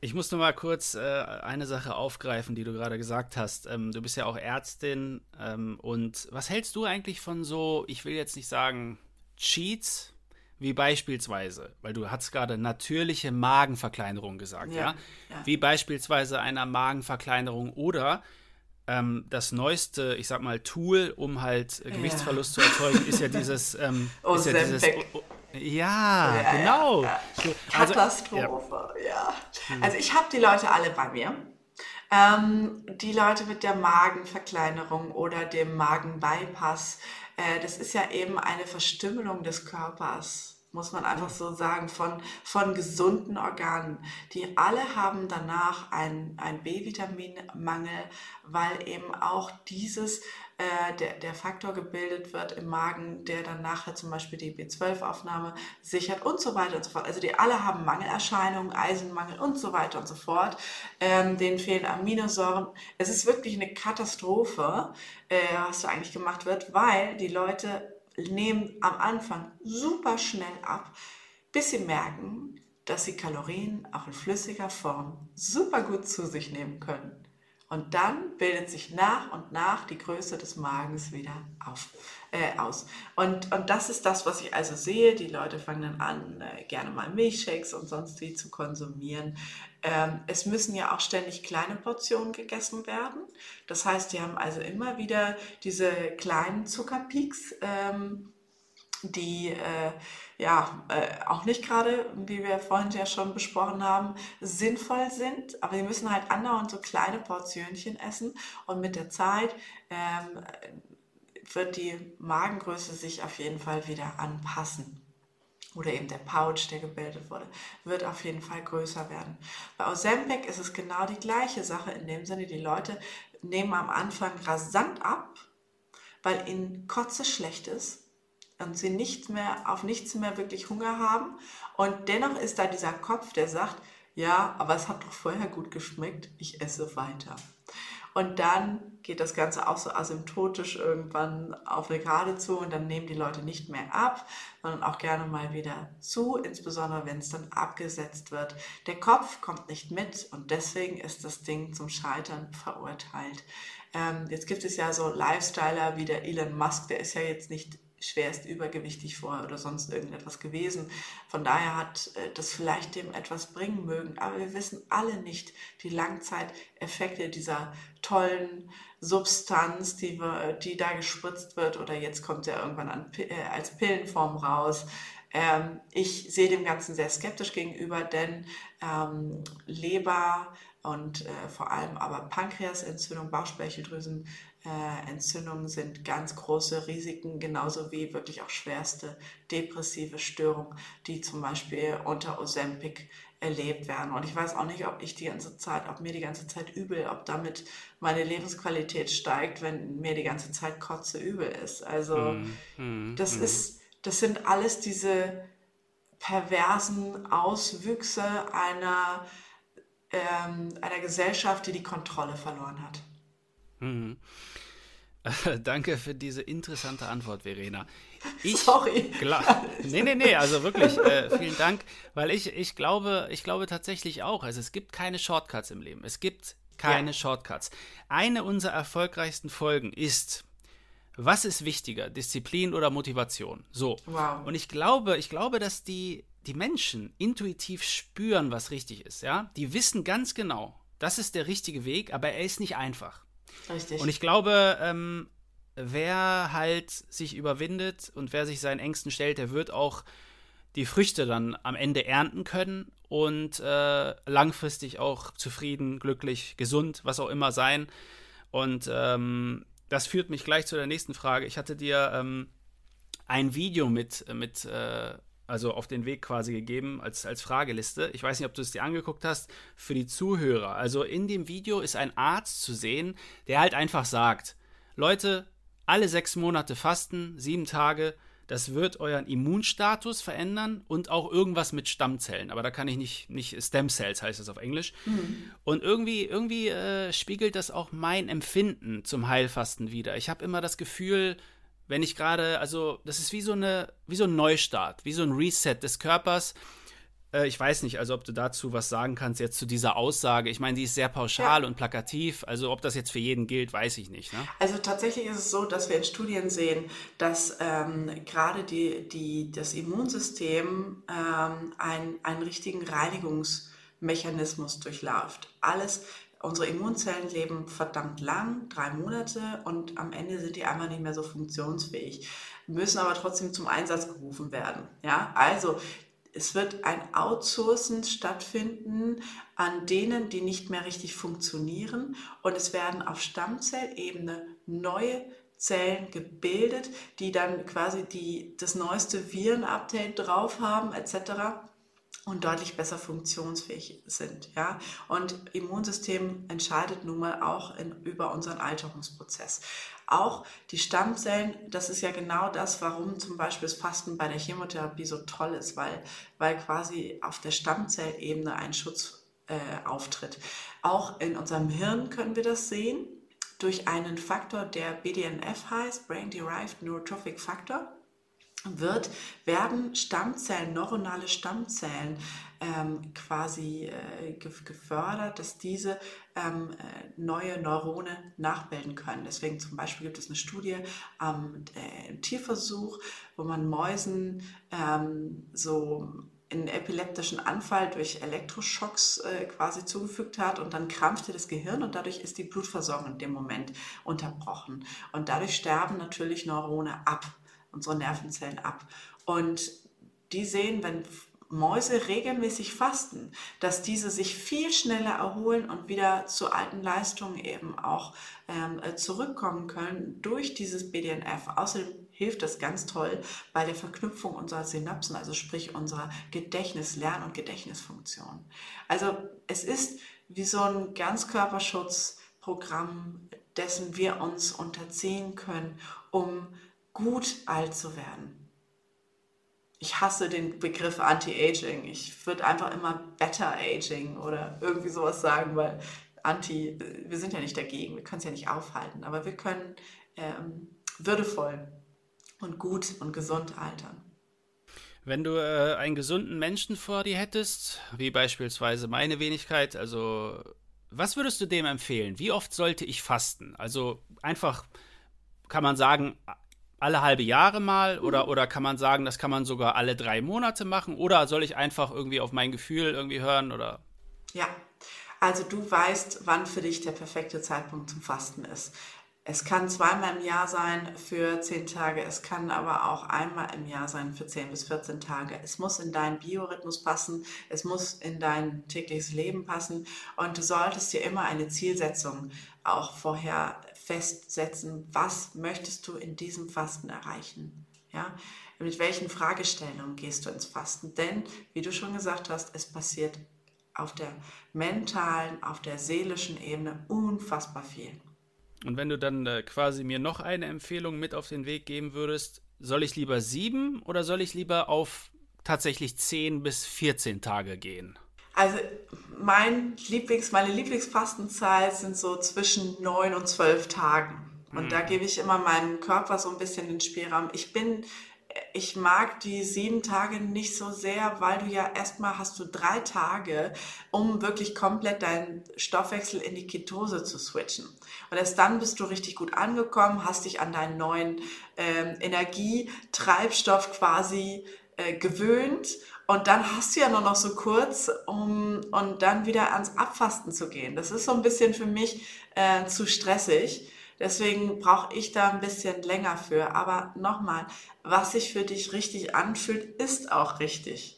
Ich muss nur mal kurz äh, eine Sache aufgreifen, die du gerade gesagt hast. Ähm, du bist ja auch Ärztin. Ähm, und was hältst du eigentlich von so, ich will jetzt nicht sagen Cheats, wie beispielsweise, weil du hast gerade natürliche Magenverkleinerung gesagt, ja? ja? Wie beispielsweise einer Magenverkleinerung oder ähm, das neueste, ich sag mal, Tool, um halt Gewichtsverlust ja. zu erzeugen, ist ja dieses, ähm, ist ja dieses ja, ja genau. Ja, ja. Also, Katastrophe, ja. Hm. Also ich habe die Leute alle bei mir. Ähm, die Leute mit der Magenverkleinerung oder dem Magenbypass, äh, das ist ja eben eine Verstümmelung des Körpers muss man einfach so sagen, von, von gesunden Organen. Die alle haben danach einen B-Vitaminmangel, weil eben auch dieses äh, der, der Faktor gebildet wird im Magen, der dann nachher zum Beispiel die B12-Aufnahme sichert und so weiter und so fort. Also die alle haben Mangelerscheinungen, Eisenmangel und so weiter und so fort. Ähm, denen fehlen Aminosäuren. Es ist wirklich eine Katastrophe, äh, was da eigentlich gemacht wird, weil die Leute nehmen am Anfang super schnell ab, bis sie merken, dass sie Kalorien auch in flüssiger Form super gut zu sich nehmen können. Und dann bildet sich nach und nach die Größe des Magens wieder auf, äh, aus. Und, und das ist das, was ich also sehe. Die Leute fangen dann an, äh, gerne mal Milchshakes und sonst wie zu konsumieren. Ähm, es müssen ja auch ständig kleine Portionen gegessen werden. Das heißt, die haben also immer wieder diese kleinen Zuckerpeaks. Ähm, die äh, ja äh, auch nicht gerade, wie wir vorhin ja schon besprochen haben, sinnvoll sind, aber die müssen halt andauernd so kleine Portionchen essen und mit der Zeit ähm, wird die Magengröße sich auf jeden Fall wieder anpassen. Oder eben der Pouch, der gebildet wurde, wird auf jeden Fall größer werden. Bei Ozempic ist es genau die gleiche Sache in dem Sinne, die Leute nehmen am Anfang rasant ab, weil ihnen Kotze schlecht ist und sie nicht mehr auf nichts mehr wirklich Hunger haben. Und dennoch ist da dieser Kopf, der sagt, ja, aber es hat doch vorher gut geschmeckt, ich esse weiter. Und dann geht das Ganze auch so asymptotisch irgendwann auf eine Gerade zu und dann nehmen die Leute nicht mehr ab, sondern auch gerne mal wieder zu, insbesondere wenn es dann abgesetzt wird. Der Kopf kommt nicht mit und deswegen ist das Ding zum Scheitern verurteilt. Ähm, jetzt gibt es ja so Lifestyler wie der Elon Musk, der ist ja jetzt nicht schwerst übergewichtig vor oder sonst irgendetwas gewesen. Von daher hat äh, das vielleicht dem etwas bringen mögen. Aber wir wissen alle nicht die Langzeiteffekte dieser tollen Substanz, die, wir, die da gespritzt wird oder jetzt kommt ja irgendwann an, äh, als Pillenform raus. Ähm, ich sehe dem Ganzen sehr skeptisch gegenüber, denn ähm, Leber und äh, vor allem aber Pankreasentzündung, Bauchspeicheldrüsen, äh, Entzündungen sind ganz große Risiken, genauso wie wirklich auch schwerste depressive Störungen, die zum Beispiel unter Ozempic erlebt werden. Und ich weiß auch nicht, ob ich die ganze Zeit, ob mir die ganze Zeit übel, ob damit meine Lebensqualität steigt, wenn mir die ganze Zeit Kotze übel ist. Also mm, mm, das mm. ist, das sind alles diese perversen Auswüchse einer, ähm, einer Gesellschaft, die die Kontrolle verloren hat. Mhm. Danke für diese interessante Antwort, Verena. Ich Sorry. Nee, nee, nee, also wirklich, äh, vielen Dank, weil ich, ich glaube, ich glaube tatsächlich auch, also es gibt keine Shortcuts im Leben. Es gibt keine ja. Shortcuts. Eine unserer erfolgreichsten Folgen ist, was ist wichtiger, Disziplin oder Motivation? So. Wow. Und ich glaube, ich glaube, dass die, die Menschen intuitiv spüren, was richtig ist, ja? Die wissen ganz genau, das ist der richtige Weg, aber er ist nicht einfach. Richtig. Und ich glaube, ähm, wer halt sich überwindet und wer sich seinen Ängsten stellt, der wird auch die Früchte dann am Ende ernten können und äh, langfristig auch zufrieden, glücklich, gesund, was auch immer sein. Und ähm, das führt mich gleich zu der nächsten Frage. Ich hatte dir ähm, ein Video mit, mit äh, also auf den Weg quasi gegeben als, als Frageliste. Ich weiß nicht, ob du es dir angeguckt hast, für die Zuhörer. Also in dem Video ist ein Arzt zu sehen, der halt einfach sagt, Leute, alle sechs Monate fasten, sieben Tage, das wird euren Immunstatus verändern und auch irgendwas mit Stammzellen. Aber da kann ich nicht, nicht Stem Cells heißt es auf Englisch. Mhm. Und irgendwie, irgendwie äh, spiegelt das auch mein Empfinden zum Heilfasten wieder. Ich habe immer das Gefühl, wenn ich gerade, also das ist wie so eine, wie so ein Neustart, wie so ein Reset des Körpers. Äh, ich weiß nicht, also ob du dazu was sagen kannst jetzt zu dieser Aussage. Ich meine, die ist sehr pauschal ja. und plakativ. Also ob das jetzt für jeden gilt, weiß ich nicht. Ne? Also tatsächlich ist es so, dass wir in Studien sehen, dass ähm, gerade die, die, das Immunsystem ähm, ein, einen richtigen Reinigungsmechanismus durchläuft. Alles Unsere Immunzellen leben verdammt lang, drei Monate, und am Ende sind die einfach nicht mehr so funktionsfähig, müssen aber trotzdem zum Einsatz gerufen werden. Ja, also es wird ein Outsourcen stattfinden an denen, die nicht mehr richtig funktionieren und es werden auf Stammzellebene neue Zellen gebildet, die dann quasi die, das neueste Virenupdate drauf haben etc und deutlich besser funktionsfähig sind. Ja? Und Immunsystem entscheidet nun mal auch in, über unseren Alterungsprozess. Auch die Stammzellen, das ist ja genau das, warum zum Beispiel das Fasten bei der Chemotherapie so toll ist, weil, weil quasi auf der Stammzellebene ein Schutz äh, auftritt. Auch in unserem Hirn können wir das sehen durch einen Faktor, der BDNF heißt, Brain Derived Neurotrophic Factor wird, werden Stammzellen, neuronale Stammzellen ähm, quasi äh, gefördert, dass diese ähm, äh, neue Neurone nachbilden können. Deswegen zum Beispiel gibt es eine Studie am ähm, Tierversuch, wo man Mäusen ähm, so einen epileptischen Anfall durch Elektroschocks äh, quasi zugefügt hat und dann krampfte das Gehirn und dadurch ist die Blutversorgung in dem Moment unterbrochen. Und dadurch sterben natürlich Neurone ab unsere Nervenzellen ab. Und die sehen, wenn Mäuse regelmäßig fasten, dass diese sich viel schneller erholen und wieder zu alten Leistungen eben auch ähm, äh, zurückkommen können durch dieses BDNF. Außerdem hilft das ganz toll bei der Verknüpfung unserer Synapsen, also sprich unserer Gedächtnis-, Lern- und Gedächtnisfunktion. Also es ist wie so ein Ganzkörperschutzprogramm, dessen wir uns unterziehen können, um gut alt zu werden. Ich hasse den Begriff Anti-Aging. Ich würde einfach immer Better Aging oder irgendwie sowas sagen, weil Anti, wir sind ja nicht dagegen, wir können es ja nicht aufhalten, aber wir können ähm, würdevoll und gut und gesund altern. Wenn du äh, einen gesunden Menschen vor dir hättest, wie beispielsweise meine Wenigkeit, also was würdest du dem empfehlen? Wie oft sollte ich fasten? Also einfach kann man sagen, alle halbe Jahre mal oder, mhm. oder kann man sagen, das kann man sogar alle drei Monate machen oder soll ich einfach irgendwie auf mein Gefühl irgendwie hören oder? Ja, also du weißt, wann für dich der perfekte Zeitpunkt zum Fasten ist. Es kann zweimal im Jahr sein für zehn Tage, es kann aber auch einmal im Jahr sein für zehn bis 14 Tage. Es muss in deinen Biorhythmus passen, es muss in dein tägliches Leben passen und du solltest dir immer eine Zielsetzung auch vorher festsetzen, was möchtest du in diesem Fasten erreichen? Ja? Mit welchen Fragestellungen gehst du ins Fasten? Denn, wie du schon gesagt hast, es passiert auf der mentalen, auf der seelischen Ebene unfassbar viel. Und wenn du dann äh, quasi mir noch eine Empfehlung mit auf den Weg geben würdest, soll ich lieber sieben oder soll ich lieber auf tatsächlich zehn bis 14 Tage gehen? Also mein Lieblings, meine Lieblingsfastenzeit sind so zwischen neun und zwölf Tagen. Und mhm. da gebe ich immer meinem Körper so ein bisschen den Spielraum. Ich bin ich mag die sieben Tage nicht so sehr, weil du ja erstmal hast du drei Tage, um wirklich komplett deinen Stoffwechsel in die Ketose zu switchen. Und erst dann bist du richtig gut angekommen, hast dich an deinen neuen ähm, Energietreibstoff quasi äh, gewöhnt. Und dann hast du ja nur noch so kurz, um und dann wieder ans Abfasten zu gehen. Das ist so ein bisschen für mich äh, zu stressig. Deswegen brauche ich da ein bisschen länger für. Aber nochmal, was sich für dich richtig anfühlt, ist auch richtig.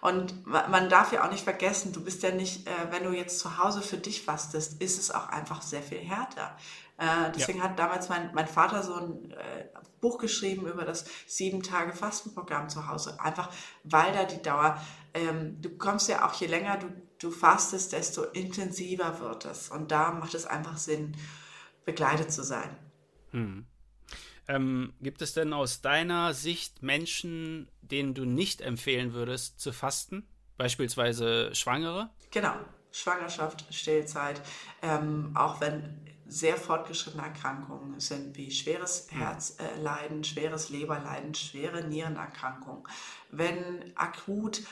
Und man darf ja auch nicht vergessen, du bist ja nicht, äh, wenn du jetzt zu Hause für dich fastest, ist es auch einfach sehr viel härter. Äh, deswegen ja. hat damals mein, mein Vater so ein äh, Buch geschrieben über das sieben Tage Fastenprogramm zu Hause. Einfach weil da die Dauer, ähm, du kommst ja auch, je länger du du fastest, desto intensiver wird es. Und da macht es einfach Sinn, begleitet zu sein. Hm. Ähm, gibt es denn aus deiner Sicht Menschen, denen du nicht empfehlen würdest zu fasten? Beispielsweise Schwangere? Genau, Schwangerschaft, Stillzeit, ähm, auch wenn sehr fortgeschrittene Erkrankungen sind, wie schweres hm. Herzleiden, schweres Leberleiden, schwere Nierenerkrankungen. Wenn akut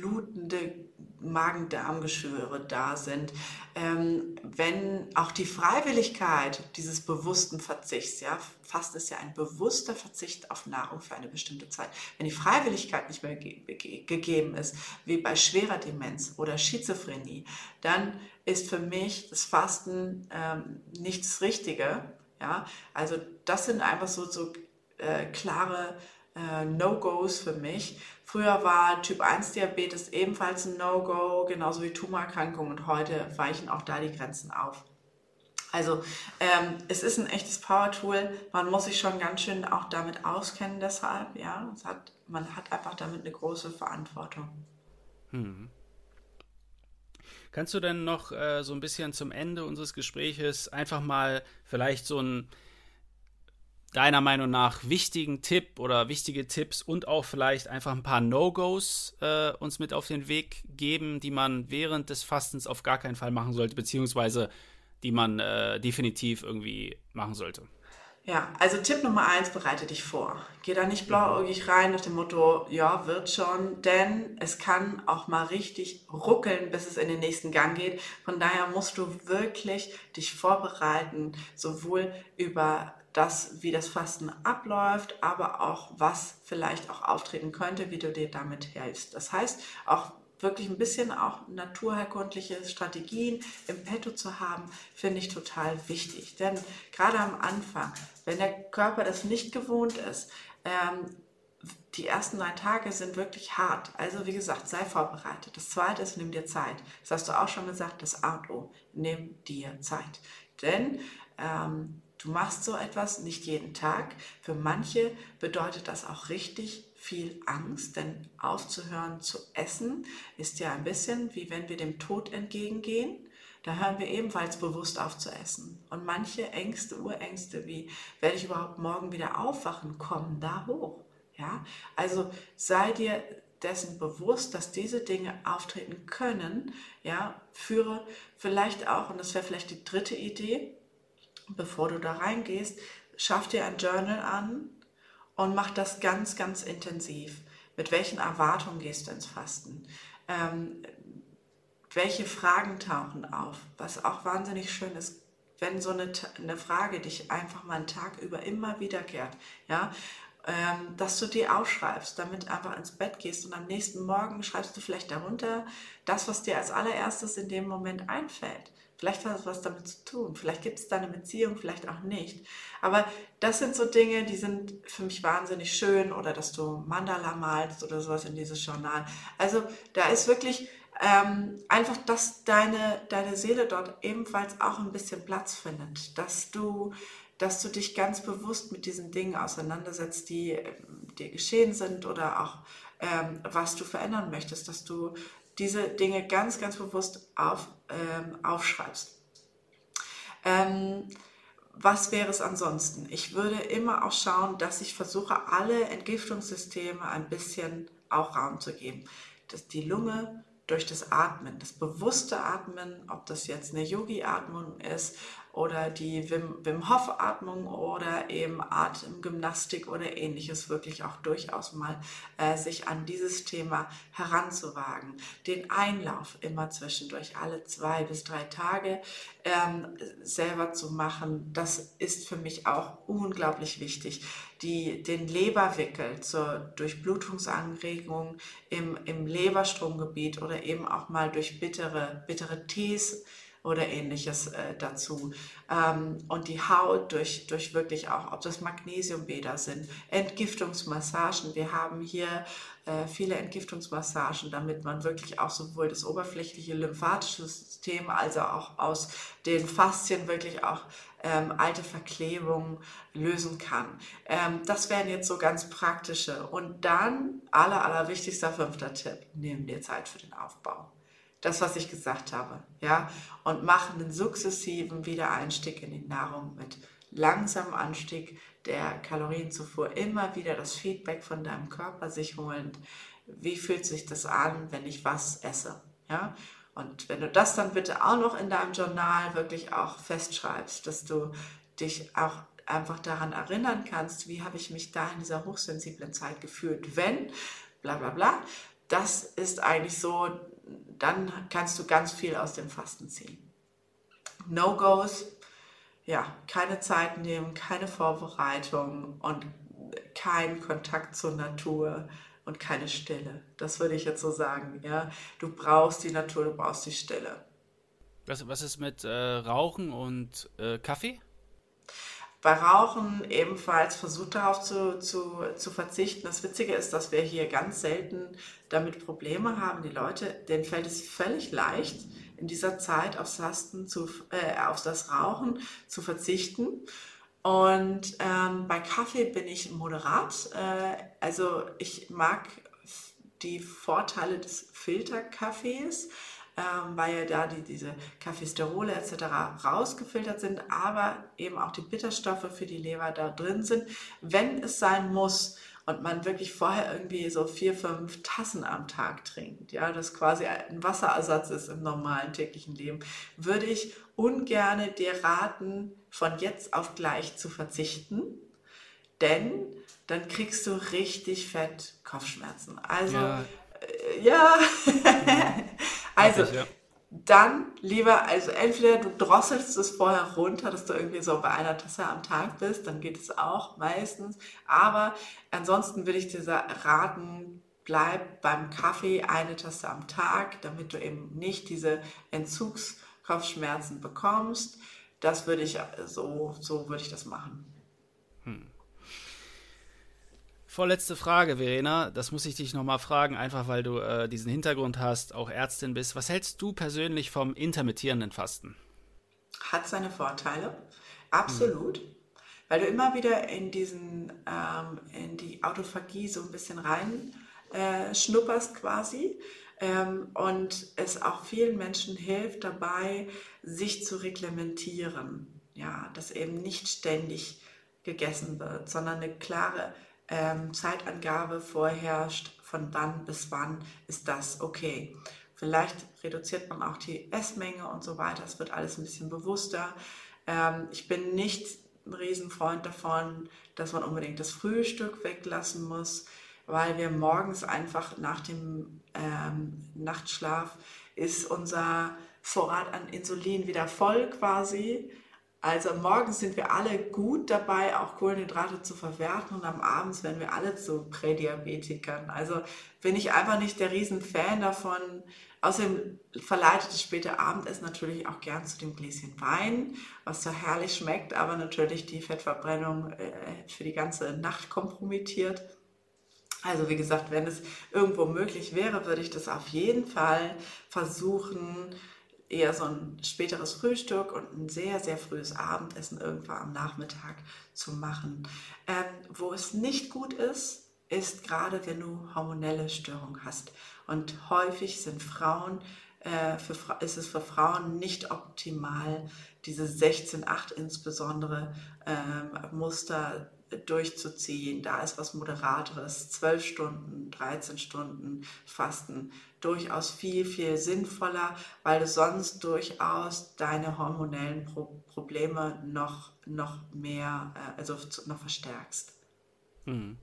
blutende Magen-Darm-Geschwüre da sind, ähm, wenn auch die Freiwilligkeit dieses bewussten Verzichts, ja, fast ist ja ein bewusster Verzicht auf Nahrung für eine bestimmte Zeit, wenn die Freiwilligkeit nicht mehr ge ge gegeben ist, wie bei schwerer Demenz oder Schizophrenie, dann ist für mich das Fasten ähm, nicht das Richtige. Ja, also das sind einfach so, so äh, klare äh, No-Gos für mich. Früher war Typ 1 Diabetes ebenfalls ein No-Go, genauso wie Tumorerkrankungen und heute weichen auch da die Grenzen auf. Also ähm, es ist ein echtes Power-Tool. Man muss sich schon ganz schön auch damit auskennen deshalb. Ja, hat, man hat einfach damit eine große Verantwortung. Hm. Kannst du denn noch äh, so ein bisschen zum Ende unseres Gespräches einfach mal vielleicht so ein deiner Meinung nach wichtigen Tipp oder wichtige Tipps und auch vielleicht einfach ein paar No-Gos äh, uns mit auf den Weg geben, die man während des Fastens auf gar keinen Fall machen sollte, beziehungsweise die man äh, definitiv irgendwie machen sollte? Ja, also Tipp Nummer eins, bereite dich vor. Geh da nicht blauäugig rein nach dem Motto, ja, wird schon, denn es kann auch mal richtig ruckeln, bis es in den nächsten Gang geht. Von daher musst du wirklich dich vorbereiten, sowohl über das, wie das Fasten abläuft, aber auch was vielleicht auch auftreten könnte, wie du dir damit hilfst. Das heißt, auch wirklich ein bisschen auch naturherkundliche Strategien im Petto zu haben, finde ich total wichtig. Denn gerade am Anfang, wenn der Körper das nicht gewohnt ist, ähm, die ersten neun Tage sind wirklich hart. Also wie gesagt, sei vorbereitet. Das zweite ist, nimm dir Zeit. Das hast du auch schon gesagt, das A und O. Nimm dir Zeit. Denn ähm, Du machst so etwas nicht jeden Tag. Für manche bedeutet das auch richtig viel Angst, denn aufzuhören zu essen ist ja ein bisschen wie wenn wir dem Tod entgegengehen. Da hören wir ebenfalls bewusst auf zu essen. Und manche Ängste, Urängste, wie werde ich überhaupt morgen wieder aufwachen, kommen da hoch. Ja, also sei dir dessen bewusst, dass diese Dinge auftreten können. Ja, führe vielleicht auch, und das wäre vielleicht die dritte Idee, bevor du da reingehst, schaff dir ein Journal an und mach das ganz, ganz intensiv. Mit welchen Erwartungen gehst du ins Fasten? Ähm, welche Fragen tauchen auf? Was auch wahnsinnig schön ist, wenn so eine, eine Frage dich einfach mal einen Tag über immer wiederkehrt, ja, ähm, dass du die aufschreibst, damit einfach ins Bett gehst und am nächsten Morgen schreibst du vielleicht darunter das, was dir als allererstes in dem Moment einfällt. Vielleicht hat es was damit zu tun. Vielleicht gibt es da eine Beziehung, vielleicht auch nicht. Aber das sind so Dinge, die sind für mich wahnsinnig schön. Oder dass du Mandala malst oder sowas in dieses Journal. Also da ist wirklich ähm, einfach, dass deine, deine Seele dort ebenfalls auch ein bisschen Platz findet. Dass du, dass du dich ganz bewusst mit diesen Dingen auseinandersetzt, die ähm, dir geschehen sind oder auch ähm, was du verändern möchtest. Dass du diese Dinge ganz, ganz bewusst auf, ähm, aufschreibst. Ähm, was wäre es ansonsten? Ich würde immer auch schauen, dass ich versuche, alle Entgiftungssysteme ein bisschen auch Raum zu geben. Dass die Lunge durch das Atmen, das bewusste Atmen, ob das jetzt eine Yogi-Atmung ist oder die Wim, Wim Hof Atmung oder eben Atemgymnastik oder ähnliches wirklich auch durchaus mal äh, sich an dieses Thema heranzuwagen. Den Einlauf immer zwischendurch alle zwei bis drei Tage ähm, selber zu machen, das ist für mich auch unglaublich wichtig. Die, den Leberwickel zur Durchblutungsanregung im, im Leberstromgebiet oder eben auch mal durch bittere, bittere Tees oder ähnliches äh, dazu. Ähm, und die Haut durch, durch wirklich auch, ob das Magnesiumbäder sind, Entgiftungsmassagen. Wir haben hier äh, viele Entgiftungsmassagen, damit man wirklich auch sowohl das oberflächliche lymphatische System, also auch aus den Faszien wirklich auch ähm, alte Verklebungen lösen kann. Ähm, das wären jetzt so ganz praktische. Und dann, aller, aller wichtigster fünfter Tipp, nehmen dir Zeit für den Aufbau das, was ich gesagt habe, ja, und machen einen sukzessiven Wiedereinstieg in die Nahrung mit langsamem Anstieg der Kalorienzufuhr, immer wieder das Feedback von deinem Körper sich holend. Wie fühlt sich das an, wenn ich was esse, ja? Und wenn du das dann bitte auch noch in deinem Journal wirklich auch festschreibst, dass du dich auch einfach daran erinnern kannst, wie habe ich mich da in dieser hochsensiblen Zeit gefühlt, wenn, bla bla bla, das ist eigentlich so dann kannst du ganz viel aus dem Fasten ziehen. No-Gos, ja, keine Zeit nehmen, keine Vorbereitung und kein Kontakt zur Natur und keine Stille. Das würde ich jetzt so sagen. Ja, du brauchst die Natur, du brauchst die Stille. Was, was ist mit äh, Rauchen und äh, Kaffee? Bei Rauchen ebenfalls versucht darauf zu, zu, zu verzichten. Das Witzige ist, dass wir hier ganz selten damit Probleme haben. Die Leute, denen fällt es völlig leicht, in dieser Zeit aufs Lasten zu, äh, auf das Rauchen zu verzichten. Und ähm, bei Kaffee bin ich moderat. Äh, also ich mag die Vorteile des Filterkaffees ähm, weil ja da die, diese Kaffeesterole etc. rausgefiltert sind, aber eben auch die Bitterstoffe für die Leber da drin sind. Wenn es sein muss, und man wirklich vorher irgendwie so vier, fünf Tassen am Tag trinkt, ja, das quasi ein Wasserersatz ist im normalen täglichen Leben, würde ich ungerne dir raten, von jetzt auf gleich zu verzichten, denn dann kriegst du richtig fett Kopfschmerzen. Also ja, äh, ja. Also, ich, ja. dann lieber, also entweder du drosselst es vorher runter, dass du irgendwie so bei einer Tasse am Tag bist, dann geht es auch meistens. Aber ansonsten würde ich dir raten, bleib beim Kaffee eine Tasse am Tag, damit du eben nicht diese Entzugskopfschmerzen bekommst. Das würde ich so, so würde ich das machen. Hm. Vorletzte Frage, Verena. Das muss ich dich nochmal fragen, einfach weil du äh, diesen Hintergrund hast, auch Ärztin bist. Was hältst du persönlich vom intermittierenden Fasten? Hat seine Vorteile, absolut. Hm. Weil du immer wieder in diesen, ähm, in die Autophagie so ein bisschen rein äh, schnupperst quasi. Ähm, und es auch vielen Menschen hilft dabei, sich zu reglementieren. Ja, dass eben nicht ständig gegessen wird, sondern eine klare ähm, Zeitangabe vorherrscht, von wann bis wann ist das okay. Vielleicht reduziert man auch die Essmenge und so weiter. Es wird alles ein bisschen bewusster. Ähm, ich bin nicht ein Riesenfreund davon, dass man unbedingt das Frühstück weglassen muss, weil wir morgens einfach nach dem ähm, Nachtschlaf ist unser Vorrat an Insulin wieder voll quasi. Also morgens sind wir alle gut dabei, auch Kohlenhydrate zu verwerten und am Abend werden wir alle zu Prädiabetikern. Also bin ich einfach nicht der Riesenfan davon. Außerdem verleitet das späte Abendessen natürlich auch gern zu dem Gläschen Wein, was so herrlich schmeckt, aber natürlich die Fettverbrennung äh, für die ganze Nacht kompromittiert. Also wie gesagt, wenn es irgendwo möglich wäre, würde ich das auf jeden Fall versuchen, eher so ein späteres Frühstück und ein sehr, sehr frühes Abendessen irgendwann am Nachmittag zu machen. Ähm, wo es nicht gut ist, ist gerade, wenn du hormonelle Störungen hast. Und häufig sind Frauen, äh, für, ist es für Frauen nicht optimal, diese 16-8 insbesondere ähm, Muster durchzuziehen. Da ist was Moderateres, 12 Stunden, 13 Stunden Fasten durchaus viel, viel sinnvoller, weil du sonst durchaus deine hormonellen Pro Probleme noch, noch mehr, äh, also noch verstärkst. Mhm.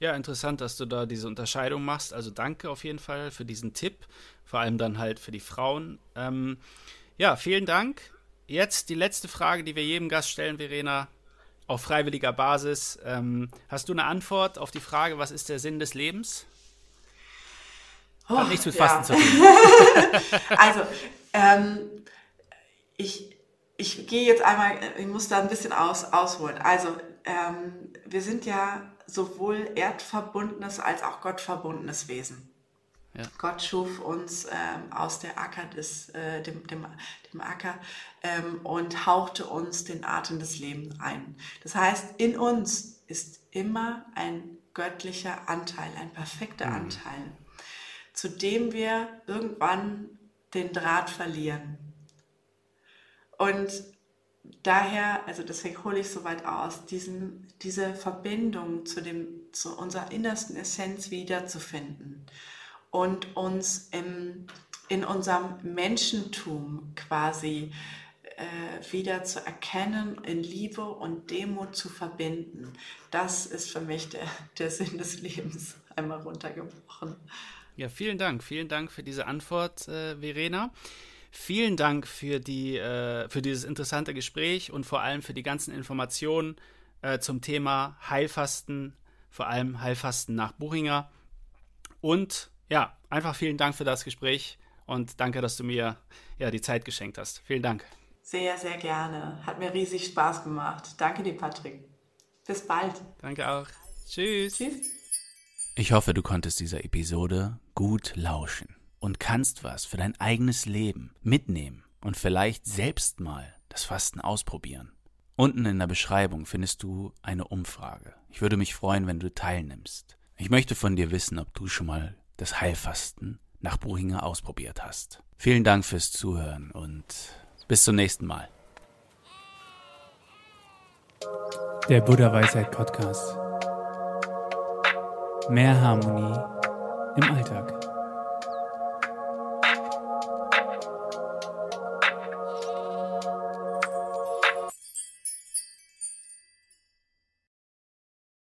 Ja, interessant, dass du da diese Unterscheidung machst. Also danke auf jeden Fall für diesen Tipp, vor allem dann halt für die Frauen. Ähm, ja, vielen Dank. Jetzt die letzte Frage, die wir jedem Gast stellen, Verena, auf freiwilliger Basis. Ähm, hast du eine Antwort auf die Frage, was ist der Sinn des Lebens? Hat oh, nichts mit Fasten ja. zu tun. also, ähm, ich, ich gehe jetzt einmal, ich muss da ein bisschen aus, ausholen. Also, ähm, wir sind ja sowohl erdverbundenes als auch gottverbundenes Wesen. Ja. Gott schuf uns ähm, aus der Acker des, äh, dem, dem, dem Acker ähm, und hauchte uns den Atem des Lebens ein. Das heißt, in uns ist immer ein göttlicher Anteil, ein perfekter mhm. Anteil, zu dem wir irgendwann den Draht verlieren. Und daher, also deswegen hole ich so weit aus, diesen, diese Verbindung zu, dem, zu unserer innersten Essenz wiederzufinden und uns im, in unserem Menschentum quasi äh, wieder zu erkennen, in Liebe und Demut zu verbinden. Das ist für mich der, der Sinn des Lebens, einmal runtergebrochen. Ja, vielen Dank. Vielen Dank für diese Antwort, äh, Verena. Vielen Dank für, die, äh, für dieses interessante Gespräch und vor allem für die ganzen Informationen äh, zum Thema Heilfasten, vor allem Heilfasten nach Buchinger. Und ja, einfach vielen Dank für das Gespräch und danke, dass du mir ja, die Zeit geschenkt hast. Vielen Dank. Sehr, sehr gerne. Hat mir riesig Spaß gemacht. Danke dir, Patrick. Bis bald. Danke auch. Tschüss. Tschüss. Ich hoffe, du konntest dieser Episode gut lauschen und kannst was für dein eigenes Leben mitnehmen und vielleicht selbst mal das Fasten ausprobieren. Unten in der Beschreibung findest du eine Umfrage. Ich würde mich freuen, wenn du teilnimmst. Ich möchte von dir wissen, ob du schon mal das Heilfasten nach Buchinger ausprobiert hast. Vielen Dank fürs Zuhören und bis zum nächsten Mal. Der Buddha Weisheit Podcast. Mehr Harmonie im Alltag.